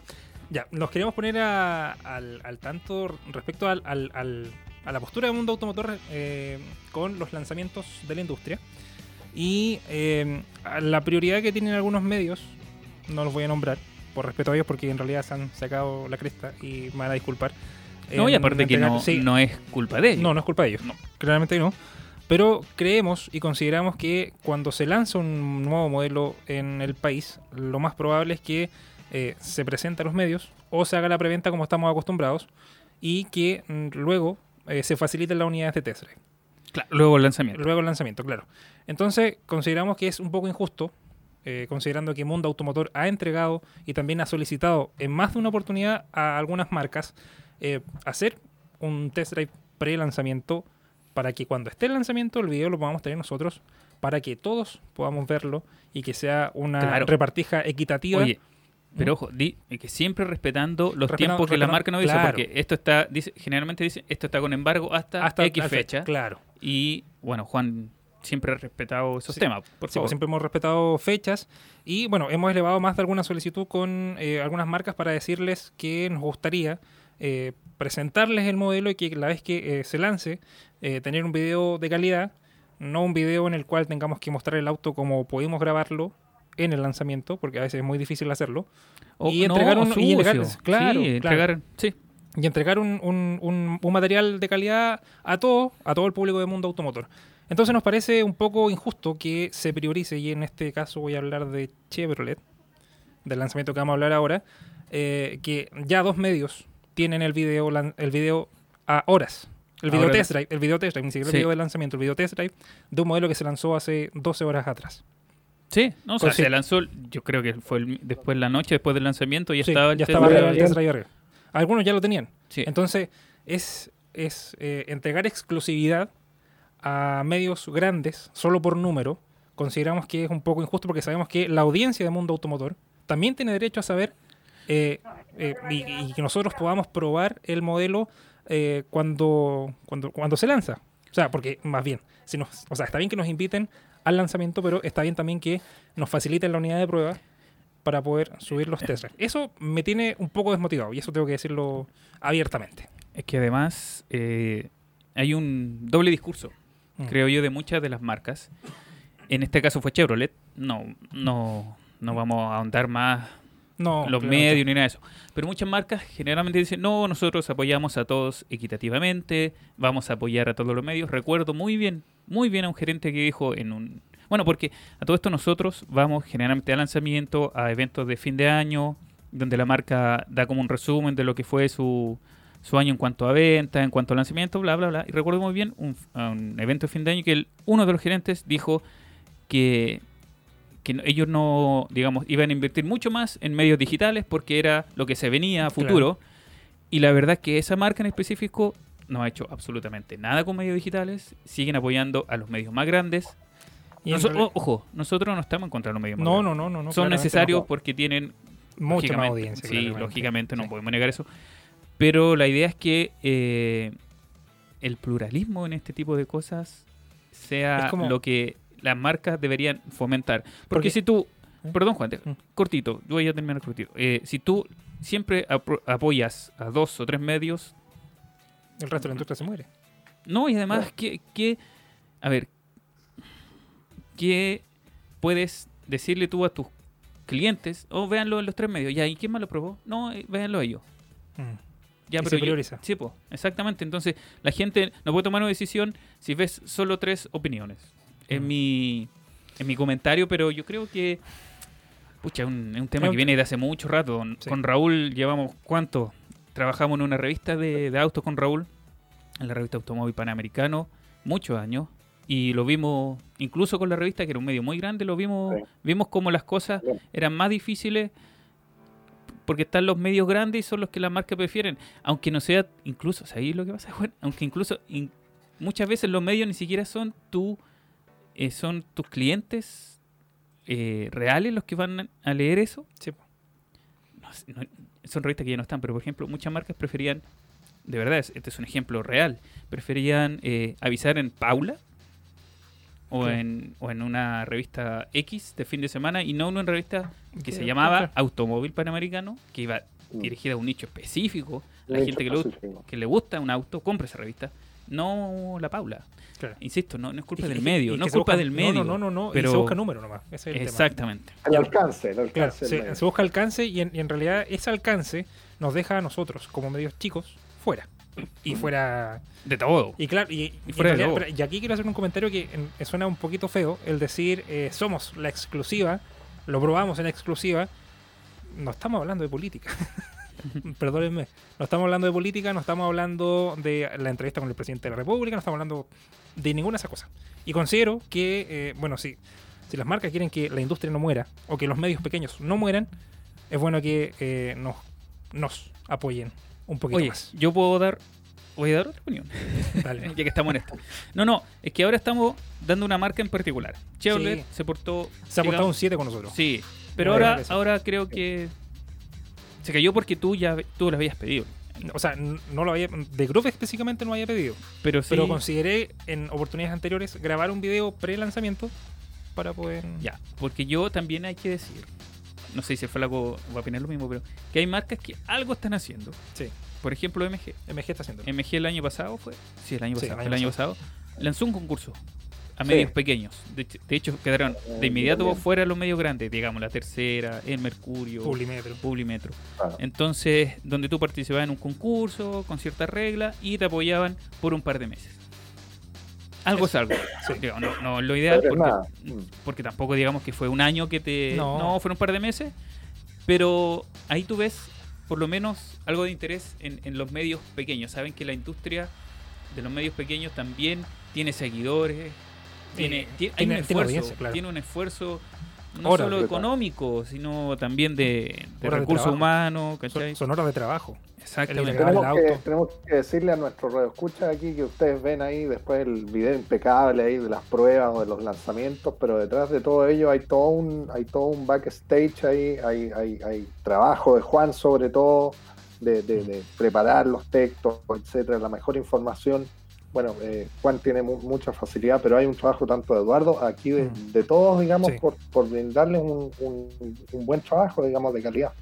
Ya, nos queremos poner a- al, al tanto respecto al, al- a la postura del mundo automotor eh, con los lanzamientos de la industria y eh, a la prioridad que tienen algunos medios, no los voy a nombrar por respeto a ellos porque en realidad se han sacado la cresta y me van a disculpar. No, y aparte que no, sí, no es culpa de ellos. no, no es culpa de ellos. No. Claramente no. Pero creemos y consideramos que cuando se lanza un nuevo modelo en el país, lo más probable es que eh, se presente a los medios o se haga la preventa como estamos acostumbrados y que mm, luego eh, se faciliten las unidades de test. Claro, luego el lanzamiento. Luego el lanzamiento, claro. Entonces, consideramos que es un poco injusto, eh, considerando que Mundo Automotor ha entregado y también ha solicitado en más de una oportunidad a algunas marcas eh, hacer un test drive pre-lanzamiento para que cuando esté el lanzamiento el video lo podamos tener nosotros, para que todos podamos verlo y que sea una Claro. repartija equitativa. Oye, pero ojo, di eh, que siempre respetando los tiempos que la marca nos dice, claro. porque esto está, dice, generalmente dice, esto está con embargo hasta, hasta X hasta- fecha. Claro. Y bueno, Juan siempre ha respetado esos Sí. temas, por Sí, favor. pues siempre hemos respetado fechas y bueno, hemos elevado más de alguna solicitud con eh, algunas marcas para decirles que nos gustaría eh, presentarles el modelo y que la vez que eh, se lance, eh, tener un video de calidad, no un video en el cual tengamos que mostrar el auto como pudimos grabarlo en el lanzamiento, porque a veces es muy difícil hacerlo, O- y entregar un- y entregar- claro, Sí, claro. entregar, sí. y entregar un, un- un- un material de calidad a todo, a todo el público del mundo automotor. Entonces nos parece un poco injusto que se priorice, y en este caso voy a hablar de Chevrolet, del lanzamiento que vamos a hablar ahora, eh, que ya dos medios tienen el video, el video a horas. El video Ahora- test drive, el video test drive, ni siquiera Sí. el video de lanzamiento, el video test drive de un modelo que se lanzó hace 12 horas atrás. Sí, no, o sea, Pues sí. se lanzó, yo creo que fue el- después de la noche, después del lanzamiento, ya Sí, estaba el ya test estaba drive. arriba, el test drive arriba. Algunos ya lo tenían. Sí. Entonces, es, es eh, entregar exclusividad a medios grandes solo por número. Consideramos que es un poco injusto porque sabemos que la audiencia de Mundo Automotor también tiene derecho a saber eh, eh, y, y que nosotros podamos probar el modelo eh, cuando, cuando, cuando se lanza. O sea, porque más bien, si nos, o sea, está bien que nos inviten al lanzamiento, pero está bien también que nos faciliten la unidad de prueba para poder subir los test. Eso me tiene un poco desmotivado y eso tengo que decirlo abiertamente. Es que además eh, hay un doble discurso, Mm. creo yo, de muchas de las marcas. En este caso fue Chevrolet. No, no, no vamos a ahondar más No, los medios ni nada de eso. Pero muchas marcas generalmente dicen, no, nosotros apoyamos a todos equitativamente, vamos a apoyar a todos los medios. Recuerdo muy bien, muy bien a un gerente que dijo en un... Bueno, porque a todo esto nosotros vamos generalmente a lanzamiento, a eventos de fin de año, donde la marca da como un resumen de lo que fue su, su año en cuanto a venta, en cuanto a lanzamiento, bla, bla, bla. Y recuerdo muy bien un, un evento de fin de año que el- uno de los gerentes dijo que que ellos no, digamos, iban a invertir mucho más en medios digitales porque era lo que se venía a futuro. Y la verdad es que esa marca en específico no ha hecho absolutamente nada con medios digitales. Siguen apoyando a los medios más grandes. Y ojo, nosotros no estamos en contra de los medios más no, grandes. no, no, no, no. Son necesarios no. porque tienen Mucha más audiencia. Sí, lógicamente no Sí. podemos negar eso. Pero la idea es que eh, el pluralismo en este tipo de cosas sea como- lo que las marcas deberían fomentar. Porque, Porque- si tú, ¿Eh? perdón Juan, te- Mm. cortito, yo voy a terminar cortito. Eh, si tú siempre apoyas a dos o tres medios, El resto de la industria se muere. no, y además que, que a ver, ¿qué puedes decirle tú a tus clientes? O véanlo en los tres medios. Ya, ¿y quién más lo probó? No, eh, véanlo ellos. Mm. Ya, Y pero se yo- prioriza. sí, po, exactamente. Entonces, la gente no puede tomar una decisión si ves solo tres opiniones. En Mm. mi en mi comentario, pero yo creo que pucha, un- es un tema que viene de hace mucho rato. Sí. Con Raúl llevamos cuánto? Trabajamos en una revista de, de autos con Raúl, en la revista Automóvil Panamericano, muchos años. Y lo vimos, incluso con la revista, que era un medio muy grande, lo vimos, Sí. vimos como las cosas eran más difíciles porque están los medios grandes y son los que las marcas prefieren. Aunque no sea, incluso, ¿sabéis lo que pasa, Juan? Aunque incluso in- muchas veces los medios ni siquiera son tú, eh, son tus clientes eh, reales los que van a leer eso. Sí, po. No sé, no- son revistas que ya no están, pero por ejemplo, muchas marcas preferían, de verdad, es- este es un ejemplo real, preferían eh, avisar en Paula. O, en, o en una revista X de fin de semana y no en una revista que se llamaba. Automóvil Panamericano, que iba Mm. dirigida a un nicho específico. La gente que que le gusta un auto, compra esa revista. No la Paula. Claro. Insisto, no, no es culpa Y- del y- medio, y no es se culpa busca- del medio. No, no, no, no, pero- y se busca número nomás. Ese es el tema. Exactamente. El alcance, el Claro, alcance. se, del medio. se busca alcance y en, y en realidad ese alcance nos deja a nosotros, como medios chicos, fuera. Y fuera. De todo. Y claro, y, fuera de realidad- todo. pero- y aquí quiero hacer un comentario que en- suena un poquito feo: el decir eh, somos la exclusiva, lo probamos en exclusiva. No estamos hablando de política. Perdónenme. No estamos hablando de política, no estamos hablando de la entrevista con el presidente de la República, no estamos hablando de ninguna de esas cosas. Y considero que, eh, bueno, si, si las marcas quieren que la industria no muera o que los medios pequeños no mueran, es bueno que eh, nos, nos apoyen un poquito Oye, más. yo puedo dar. Voy a dar otra opinión, Dale. ya que estamos en esto. No, no, es que ahora estamos dando una marca en particular. Chevrolet Sí. se portó. Se ha portado un digamos, 7 con nosotros. Sí, pero ahora, ahora creo que. Se cayó porque tú ya tú lo habías pedido. O sea, no lo había, de Groove específicamente no lo había pedido. Pero sí. Pero consideré en oportunidades anteriores grabar un video pre-lanzamiento para poder. Ya, porque yo también hay que decir, no sé si el flaco va a opinar lo mismo, pero que hay marcas que algo están haciendo. Sí, Por ejemplo, MG. MG está haciendo. MG el año pasado fue. Sí, el año Sí, pasado. el el año año pasado. Lanzó un concurso a Sí. medios pequeños. De, hecho- de hecho, quedaron Eh, de inmediato también. fuera los medios grandes, digamos, la tercera, el Mercurio, Publimetro. Publimetro. Claro. Entonces, donde tú participabas en un concurso con ciertas reglas y te apoyaban por un par de meses. Algo es algo. Sí. Digo, no, no es lo ideal porque. Mm. porque tampoco digamos que fue un año que te... No. No, fueron un par de meses. Pero ahí tú ves por lo menos algo de interés en, en los medios pequeños. Saben que la industria de los medios pequeños también tiene seguidores, tiene, tiene, hay tiene- un esfuerzo, claro. tiene un esfuerzo no Horas solo económico, sino también de, de recursos humanos, Son, ¿cachai? son horas de trabajo. Exactamente. El Tenemos que, auto. tenemos que decirle a nuestros radioescuchas aquí que ustedes ven ahí después el video impecable ahí de las pruebas o de los lanzamientos, pero detrás de todo ello hay todo un, hay todo un backstage ahí, hay, hay, hay trabajo de Juan sobre todo, de, de- de preparar los textos, etcétera, la mejor información. Bueno, eh, Juan tiene mu- mucha facilidad, pero hay un trabajo tanto de Eduardo, aquí de, de todos, digamos, Sí. por, por brindarles un, un- un buen trabajo, digamos, de calidad.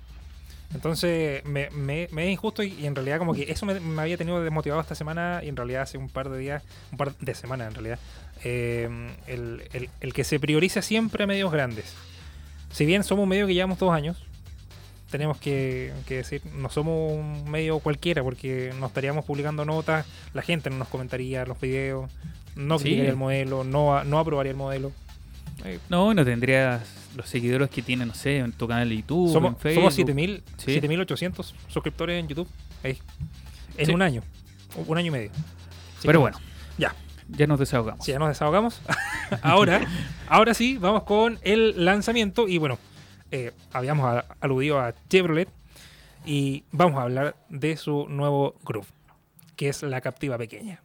Entonces me, me- me es injusto y, y en realidad como que eso me, me había tenido desmotivado esta semana y en realidad hace un par de días, un par de semanas en realidad, eh, el, el- el que se prioriza siempre a medios grandes. Si bien somos un medio que llevamos dos años, tenemos que, que decir, no somos un medio cualquiera porque no estaríamos publicando notas, la gente no nos comentaría los videos, no Sí. el modelo, no, no aprobaría el modelo. Eh, No, no tendrías los seguidores que tiene, no sé, en tu canal de YouTube, en somos, Facebook. somos 7000, Sí. 7800 suscriptores en YouTube. Ahí. En Sí. un año. Un año y medio. Así Pero bueno, Ya. Ya nos desahogamos. Sí, ya nos desahogamos. ahora, ahora sí, vamos con el lanzamiento. Y bueno, eh, habíamos a- aludido a Chevrolet. Y vamos a hablar de su nuevo Groove, que es la captiva pequeña.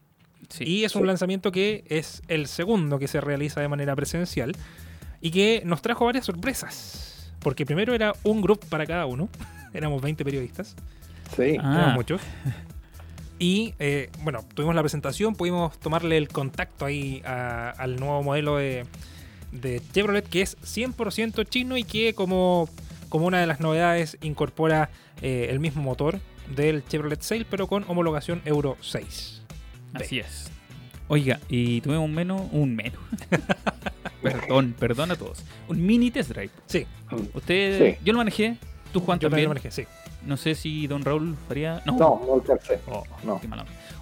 Sí. Y es un lanzamiento que es el segundo que se realiza de manera presencial y que nos trajo varias sorpresas. Porque primero era un grupo para cada uno. Éramos 20 periodistas. Sí. Ah. Éramos muchos. Y eh, bueno, tuvimos la presentación, pudimos tomarle el contacto ahí a- al nuevo modelo de, de Chevrolet que es 100% chino y que como, como una de las novedades incorpora eh, el mismo motor del Chevrolet Sail pero con homologación Euro 6. Así es. Oiga, y tuvimos un menos, un menos. perdón, perdón a todos. Un mini test drive. Sí, Usted, Sí. yo lo manejé. Tú, Juan, yo también lo manejé, sí. No sé si Don Raúl faría. No. No, no alcancé. Oh, No.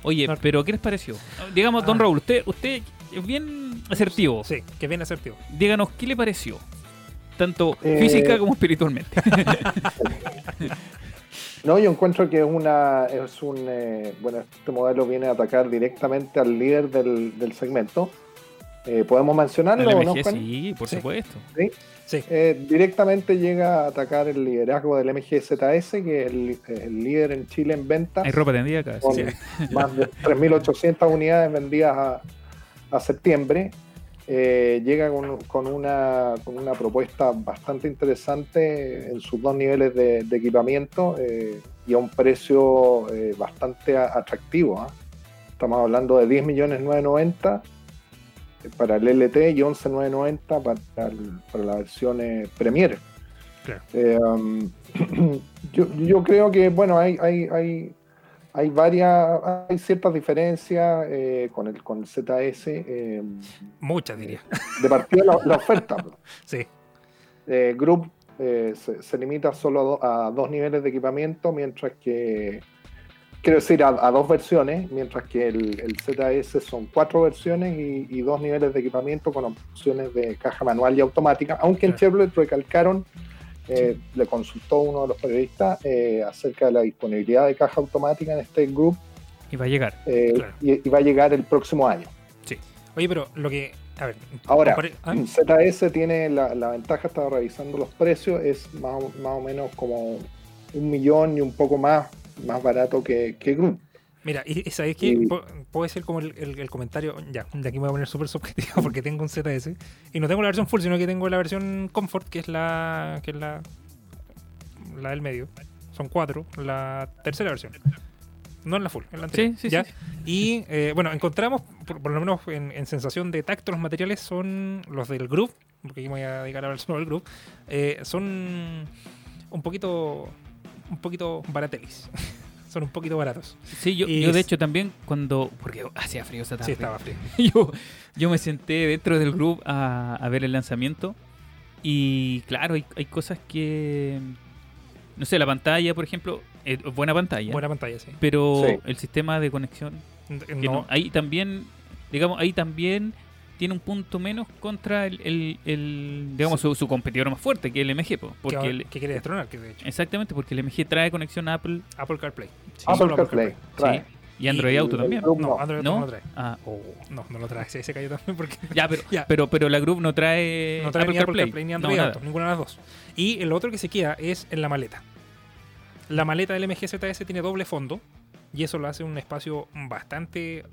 Oye, No. pero ¿qué les pareció? Digamos, Don Ah. Raúl, usted, usted es bien asertivo. Sí, que bien asertivo. Díganos, ¿qué le pareció? Tanto Eh, física como espiritualmente. No, yo encuentro que es una es un eh, bueno este modelo viene a atacar directamente al líder del, del segmento. Eh, Podemos mencionarlo, o ¿no? Juan? sí, por Sí. supuesto. Sí. Sí, Eh, directamente llega a atacar el liderazgo del MG ZS, que es el, el líder en Chile en ventas, Hay ropa tendida acá. con sí. más de 3.800 unidades vendidas a, a septiembre. Eh, llega con, con una, con una propuesta bastante interesante en sus dos niveles de, de equipamiento eh, y a un precio eh, bastante atractivo. ¿ah? Estamos hablando de 10.990 para el LT y 11.990 para, el- para la versión eh, Premier. Claro. Eh, um, yo, yo creo que, bueno, hay, hay, hay, hay varias, hay ciertas diferencias eh, con, el, con el ZS. eh, muchas diría. de partida la, la oferta. pues. Sí, Eh, Group eh, se, se limita solo a, do- a dos niveles de equipamiento, mientras que, quiero decir, a, a dos versiones, mientras que el, el ZS son cuatro versiones y, y dos niveles de equipamiento con opciones de caja manual y automática, aunque en. Chevrolet recalcaron, eh, le consultó uno de los periodistas eh, acerca de la disponibilidad de caja automática en este Group Y va a llegar. eh, Claro. y, y va a llegar el próximo año. Oye, pero lo que. A ver. Ahora, ¿ah? ZS tiene la, la ventaja, estaba revisando los precios, es más, o- más o menos como un millón y un poco más, más barato que, que Group. Mira, y, y sabéis que puede ser como el, el- el comentario. Ya, de aquí me voy a poner súper subjetivo porque tengo un ZS. Y no tengo la versión full, sino que tengo la versión Comfort, que es la. que es la. la del medio. Son cuatro. La tercera versión. No en la full, en la anterior. Sí, sí, ¿ya? sí. Y eh, bueno, encontramos, por, por lo menos en, en sensación de tacto, los materiales son los del Groove, porque aquí me voy a dedicar a hablar solo del Groove, eh, son un poquito un poquito baratelis. son un poquito baratos. Sí, yo, de hecho también cuando... Porque hacía frío esa tarde. Sí, estaba frío. yo, yo me senté dentro del grupo a, a ver el lanzamiento y claro, hay, hay cosas que... No sé, la pantalla, por ejemplo, buena pantalla, Buena pantalla, sí. pero Sí. el sistema de conexión, que No, no- ahí también, digamos, ahí también tiene un punto menos contra el, el- el, digamos, su, su competidor más fuerte, que es el MG, po, que, porque el- que quiere destronar, que de hecho. exactamente, porque el MG trae conexión a Apple Apple CarPlay. sí, Apple Apple CarPlay CarPlay. trae. sí, y Android Y Auto el también. No, no. Android ¿No? no lo trae. Ah, oh. No, no lo trae. Sí, se cayó también porque Ya, pero, Ya. pero, pero la Group no trae, no trae Apple ni Apple CarPlay. CarPlay ni No, Android nada. Auto, ninguna de las dos. Y el otro que se queda es en la maleta. La maleta del MG ZS tiene doble fondo y eso lo hace un espacio bastante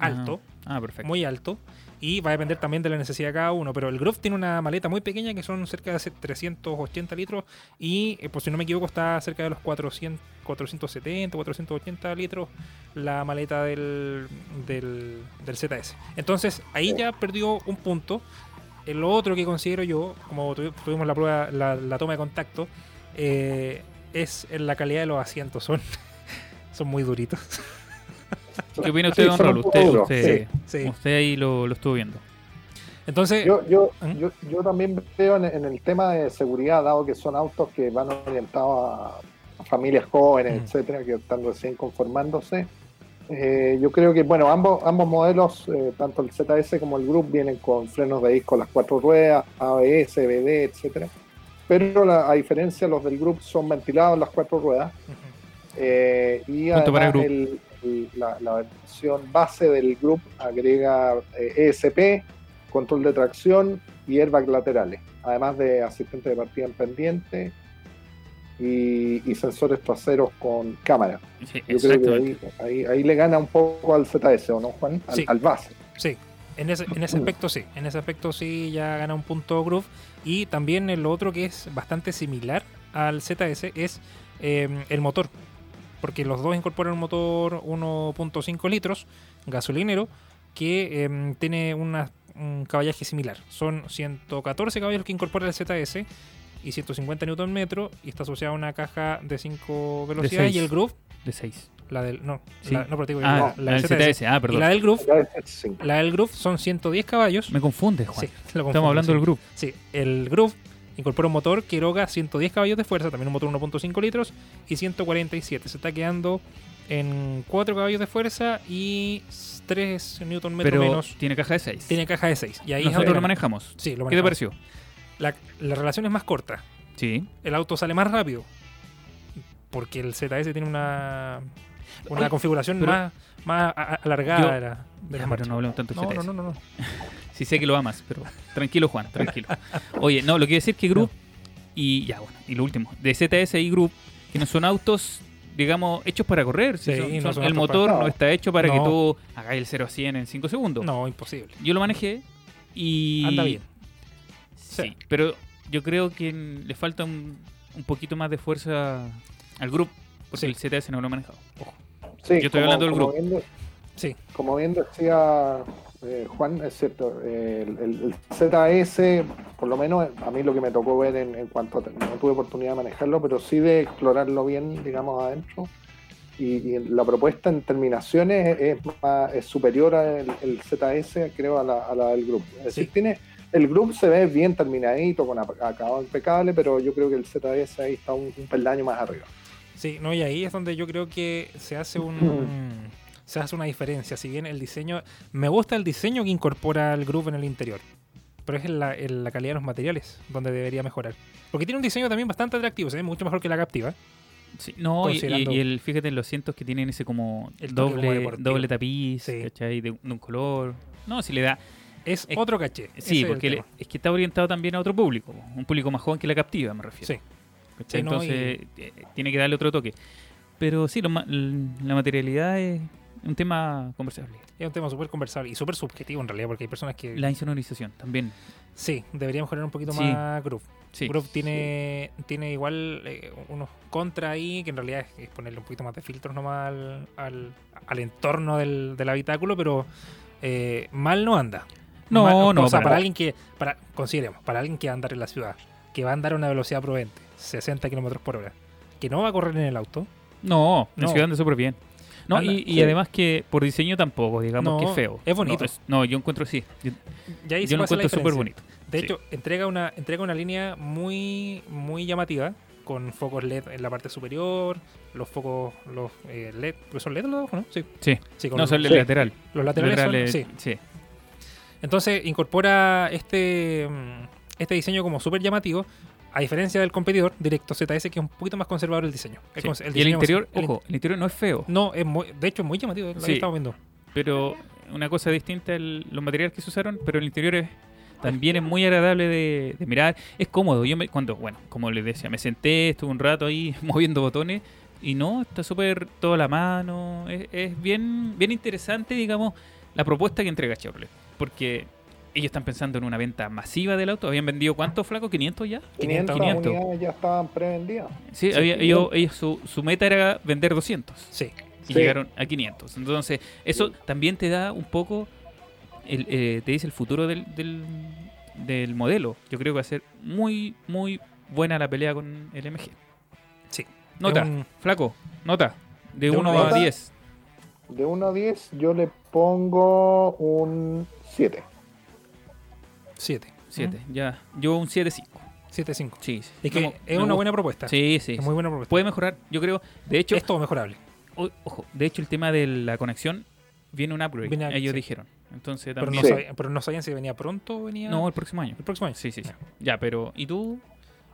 alto, Ah, perfecto. muy alto. Y va a depender también de la necesidad de cada uno. Pero el Groove tiene una maleta muy pequeña que son cerca de 380 litros. Y, eh, por si no me equivoco, está cerca de los 400, 470, 480 litros la maleta del, del, del ZS. Entonces, ahí ya perdió un punto. El otro que considero yo, como tuvi- tuvimos la prueba, la, la toma de contacto, eh, es en la calidad de los asientos. Son, son muy duritos. ¿Qué opina usted, Sí, don Raúl? Usted, usted, Sí. usted ahí lo, lo estuvo viendo. Entonces, Yo, yo, ¿Mm? yo, yo también veo en, en el tema de seguridad, dado que son autos que van orientados a, a familias jóvenes, Mm. etcétera, que están recién conformándose. eh, yo creo que, bueno, ambos, ambos modelos, eh, tanto el ZS como el Group, vienen con frenos de disco, las cuatro ruedas, ABS, BD, etcétera. Pero la- a diferencia, los del Group son ventilados las cuatro ruedas. Eh, y para además Group. el, el- la, la versión base del Group agrega eh, ESP, control de tracción y airbag laterales, además de asistente de partida en pendiente y, y sensores traseros con cámara. Sí, Yo creo que ahí, ahí, ahí le gana un poco al ZS, ¿o no, Juan? Al, Sí. al base. Sí, en ese, en ese aspecto sí. En ese aspecto sí ya gana un punto Groove. Y también el otro que es bastante similar al ZS es eh, el motor. Porque los dos incorporan un motor 1.5 litros gasolinero que eh, tiene una- un caballaje similar. Son 114 caballos que incorpora el ZS y 150 Nm y está asociado a una caja de 5 velocidades y el Groove, De 6. la del no, Sí. la, no, pero te digo, Ah, la, la el del ZS. ZS. Ah, Y perdón. la del Groove, la del Groove son 110 caballos. Me confundes, Juan. Sí, lo confundo, Estamos hablando sí. del grupo. Sí, el Groove incorpora un motor que eroga 110 caballos de fuerza, también un motor 1.5 litros y 147. Se está quedando en 4 caballos de fuerza y 3 Newton metro Pero menos. tiene caja de 6. Tiene caja de 6. Y ahí es Nosotros donde lo manejamos. Sí, lo ¿Qué te manejamos. pareció? La, la relación es más corta. Sí. El auto sale más rápido. Porque el ZS tiene una, una configuración más, más alargada Yo- de la, de Ya, la pero no hablemos tanto de no, no, no, no, no. Sí sé que lo amas, pero tranquilo, Juan, tranquilo. Oye, no, lo que decir que Group y ya, bueno, y lo último, de ZS y Group, que no son autos, digamos, hechos para correr. si Sí, son- no son- son el motor para- no está hecho para que No. tú hagas el 0 a 100 en 5 segundos. No, imposible. Yo lo manejé y... Anda bien. Sí, Sí. pero yo creo que le falta un, un poquito más de fuerza al Group, porque Sí. el ZS no lo he manejado. Ojo. Sí, Yo estoy hablando del como grupo. Sí, como bien decía eh, Juan, es cierto, eh, el, el- ZS, por lo menos a mí lo que me tocó ver en, en cuanto a, no tuve oportunidad de manejarlo, pero sí de explorarlo bien, digamos, adentro. Y, y la propuesta en terminaciones es, más- es superior al el ZS, creo, a la, a la del grupo. Es decir, tiene, el grupo se ve bien terminadito, con acabado impecable, pero yo creo que el ZS ahí está un, un peldaño más arriba. Sí, no, y ahí es donde yo creo que se hace un se hace una diferencia. Si bien el diseño, me gusta el diseño que incorpora el groove en el interior, pero es en la, en la calidad de los materiales donde debería mejorar. Porque tiene un diseño también bastante atractivo, se ve mucho mejor que la captiva. Sí, no, y, y- el, fíjate en los cientos que tienen ese como El toque como doble, doble tapiz, Sí. ¿cachai? De, de un color. No, si le da. Es, Es- otro caché. ese Sí, es porque le- tema. es que está orientado también a otro público, un público más joven que la captiva, me refiero. Sí. ¿Cachai? Sí, no, Entonces, eh, tiene que darle otro toque. Pero sí, lo la materialidad es un tema conversable. Es un tema súper conversable y súper subjetivo en realidad, porque hay personas que La insonorización también. sí, debería mejorar un poquito Sí. más groove. Sí. Groove tiene, tiene igual eh, unos contra ahí, que en realidad es, ponerle un poquito más de filtros nomás al, al, al entorno del, del habitáculo, pero eh, mal no anda. No, Mal- no, O sea, para alguien que, para, consideremos, para alguien que va a andar en la ciudad, que va a andar a una velocidad prudente, 60 kilómetros por hora, que no va a correr en el auto, No, en No. ciudad anda súper bien. No, Anda, y, y sí. además que por diseño tampoco, digamos No, que es feo. es bonito. No, No, yo encuentro sí. Yo, ya yo lo encuentro súper bonito. De Sí. hecho, entrega una, entrega una línea muy, muy llamativa, con focos LED en la parte superior, los focos, los eh, LED, ¿pues son LED los ojos, no? Sí, Sí. sí, No, los, son Sí. lateral. los laterales son- Laterales, sí. sí. Entonces incorpora este, mm, este diseño como súper llamativo, a diferencia del competidor directo ZS, que es un poquito más conservador el diseño. El Sí. y el más- interior, el ojo, el interior no es feo, no, es muy, de hecho es muy llamativo, lo que Sí. estamos viendo. pero una cosa distinta el, los materiales que se usaron, pero el interior es también es muy agradable de, de mirar, es cómodo. Yo me, cuando, bueno, como les decía, me senté, estuve un rato ahí moviendo botones y no, está súper todo a la mano, es, es bien, bien interesante, digamos, la propuesta que entrega Chevrolet, porque ellos están pensando en una venta masiva del auto. ¿Habían vendido cuántos flacos? ¿500 ya? 500, 500. unidades ya estaban prevendidas. Sí, Sí. había- ellos, ellos su, su meta era vender 200 Sí, y Sí. llegaron a 500. Entonces, eso también te da un poco, el, eh, te dice el futuro del, del, del modelo. Yo creo que va a ser muy, muy buena la pelea con el MG. Sí. Nota, un- flaco, nota, de De 1 uno a a 10. De 1 a 10 yo le pongo un 7. 7. 7, ya. Yo un 7-5. 7-5. Sí, sí. Es que Me- es me una buena propuesta. Sí, sí. es sí. muy buena propuesta. Puede mejorar, yo creo. De hecho, es todo mejorable. o- ojo, de hecho el tema de la conexión viene un upgrade, Viene- ellos sí. dijeron. Entonces Pero también... no, Sí. sabían, pero no sabían si venía pronto o venía No, el próximo año. el próximo año. Sí, sí, sí. Ya, pero ¿y tú?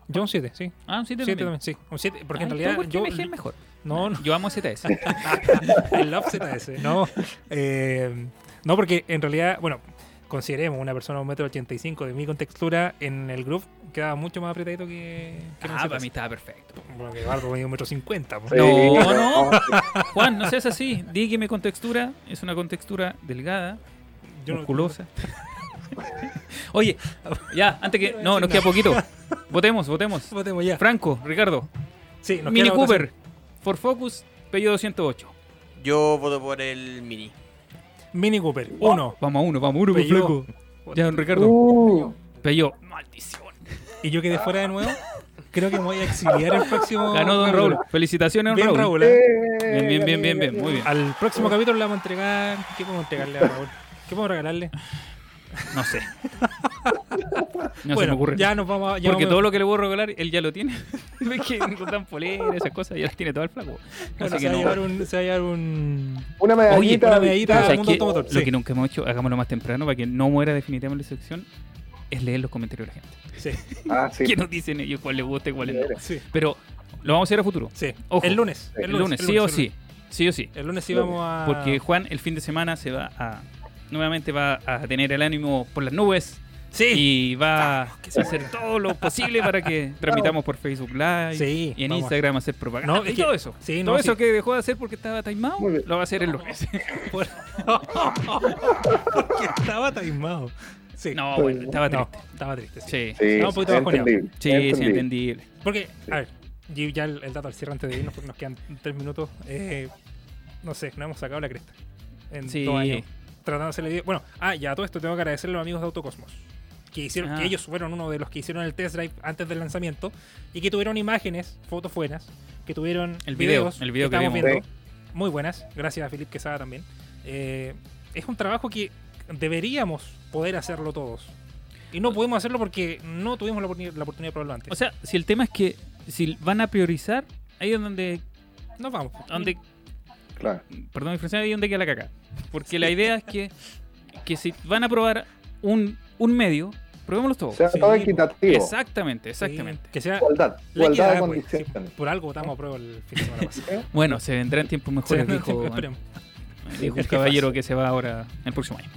Yo un 7, sí. Ah, un 7 7 también. también, sí. Un 7, porque en Ay, realidad ¿tú por qué yo... MG es mejor. No, no. Yo amo ZS. el Love ZS, no. Eh, no, porque en realidad, bueno, consideremos una persona de 1,85m de mi contextura en el groove quedaba mucho más apretadito que, que ah, para mí estaba perfecto. Bueno, que Bardo medía 1,50m. pues. Sí, No, no. Juan, no seas así. Di que mi contextura es una contextura delgada, Yo no- musculosa. Oye, ya, antes que. No, nos queda poquito. Votemos, votemos. Votemos ya. Franco, Ricardo, Sí, nos Mini Cooper, Ford Focus, Peugeot 208. Yo voto por el Mini. Mini Cooper, 1. Vamos a uno, vamos a uno, pues. Ya, don Ricardo. Uh, Peugeot. Maldición. Y yo quedé fuera de nuevo. Creo que me voy a exiliar el próximo. Ganó don capítulo. Raúl. Felicitaciones, don Bien, Raúl. Raúl. ¿eh? Bien, bien, bien, bien, bien. Muy bien. Al próximo capítulo le vamos a entregar. ¿Qué podemos entregarle a Raúl? ¿Qué podemos regalarle? No sé. No se bueno, me ocurre. ya nos vamos a. ya Porque vamos- todo lo que le voy a regalar, él ya lo tiene. Ves que no dan polera, esas cosas, ya las tiene todo el flaco. Bueno, Así se, que va a no. llevar un, se va a llevar un. una medallita. una medallita ¿Sabes al mundo automotor. Lo Sí. que nunca hemos hecho, hagámoslo más temprano para que no muera definitivamente la sección, es leer los comentarios de la gente. Sí, Ah, sí. ¿Qué nos dicen ellos? ¿Cuál les gusta y cuál no? sí, Pero lo vamos a hacer a futuro. sí. Ojo. El lunes. El El lunes, sí o sí. Sí o sí. El lunes sí vamos a. Porque Juan el fin de semana se va a... Nuevamente va a tener el ánimo por las nubes Sí. y va a hacer todo lo posible para que transmitamos por Facebook Live Sí, y en vamos a- Instagram hacer propaganda. No, es y que- todo eso. sí, todo no, eso sí. que dejó de hacer porque estaba bien. lo va a hacer el lunes. Por- Porque estaba taimado. Sí. no, bueno, estaba No, triste. estaba triste. Sí. Sí, un poquito entendible. sí, es sí, entendible. entendible. Porque, a ver, ya el, el dato al cierre antes de irnos, porque nos quedan tres minutos. Eh, no sé, no hemos sacado la cresta. En años. Tratando de hacerle video. Bueno, ah, ya todo esto tengo que agradecerle a los amigos de Autocosmos. Que hicieron, Ah. que ellos fueron uno de los que hicieron el test drive antes del lanzamiento. Y que tuvieron imágenes, fotos buenas. Que tuvieron El video, videos el video que estamos vimos. viendo. Muy buenas. Gracias a Felipe Quesada también. Eh, es un trabajo que deberíamos poder hacerlo todos. Y no podemos hacerlo porque no tuvimos la oportunidad de probarlo antes. O sea, si el tema es que si van a priorizar, ahí es donde, nos vamos. donde Claro. perdón mi francés, ahí es donde queda la caca. Porque la idea es que, que si van a probar un, un medio, probémoslos todos. Sea Sí, todo equitativo. Exactamente, exactamente. Sí, que sea Igualdad. Igualdad de pues, condiciones. por algo votamos a prueba el fin de semana pasado. Bueno, se vendrán tiempos mejores, Sí, dijo, esperemos. Dijo un El caballero que se va ahora el próximo año.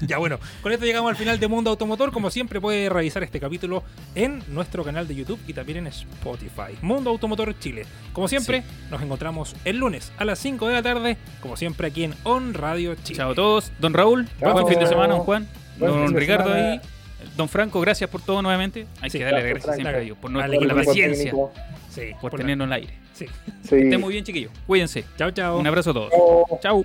ya bueno, con esto llegamos al final de Mundo Automotor. Como siempre puede revisar este capítulo en nuestro canal de YouTube y también en Spotify. Mundo Automotor Chile. Como siempre, nos encontramos el lunes a las 5 de la tarde, como siempre aquí en On Radio Chile. Chao a todos. Don Raúl, Chao. buen fin de semana, don Juan. Buen don Ricardo ahí. Don Franco, gracias por todo nuevamente. Hay Sí, que darle las gracias, siempre a. Dios por, no- por la paciencia. Sí, por la- tenernos al aire. Sí. Sí. Estén muy bien, chiquillos. Cuídense. Chao, chao. Un abrazo a todos. Chao.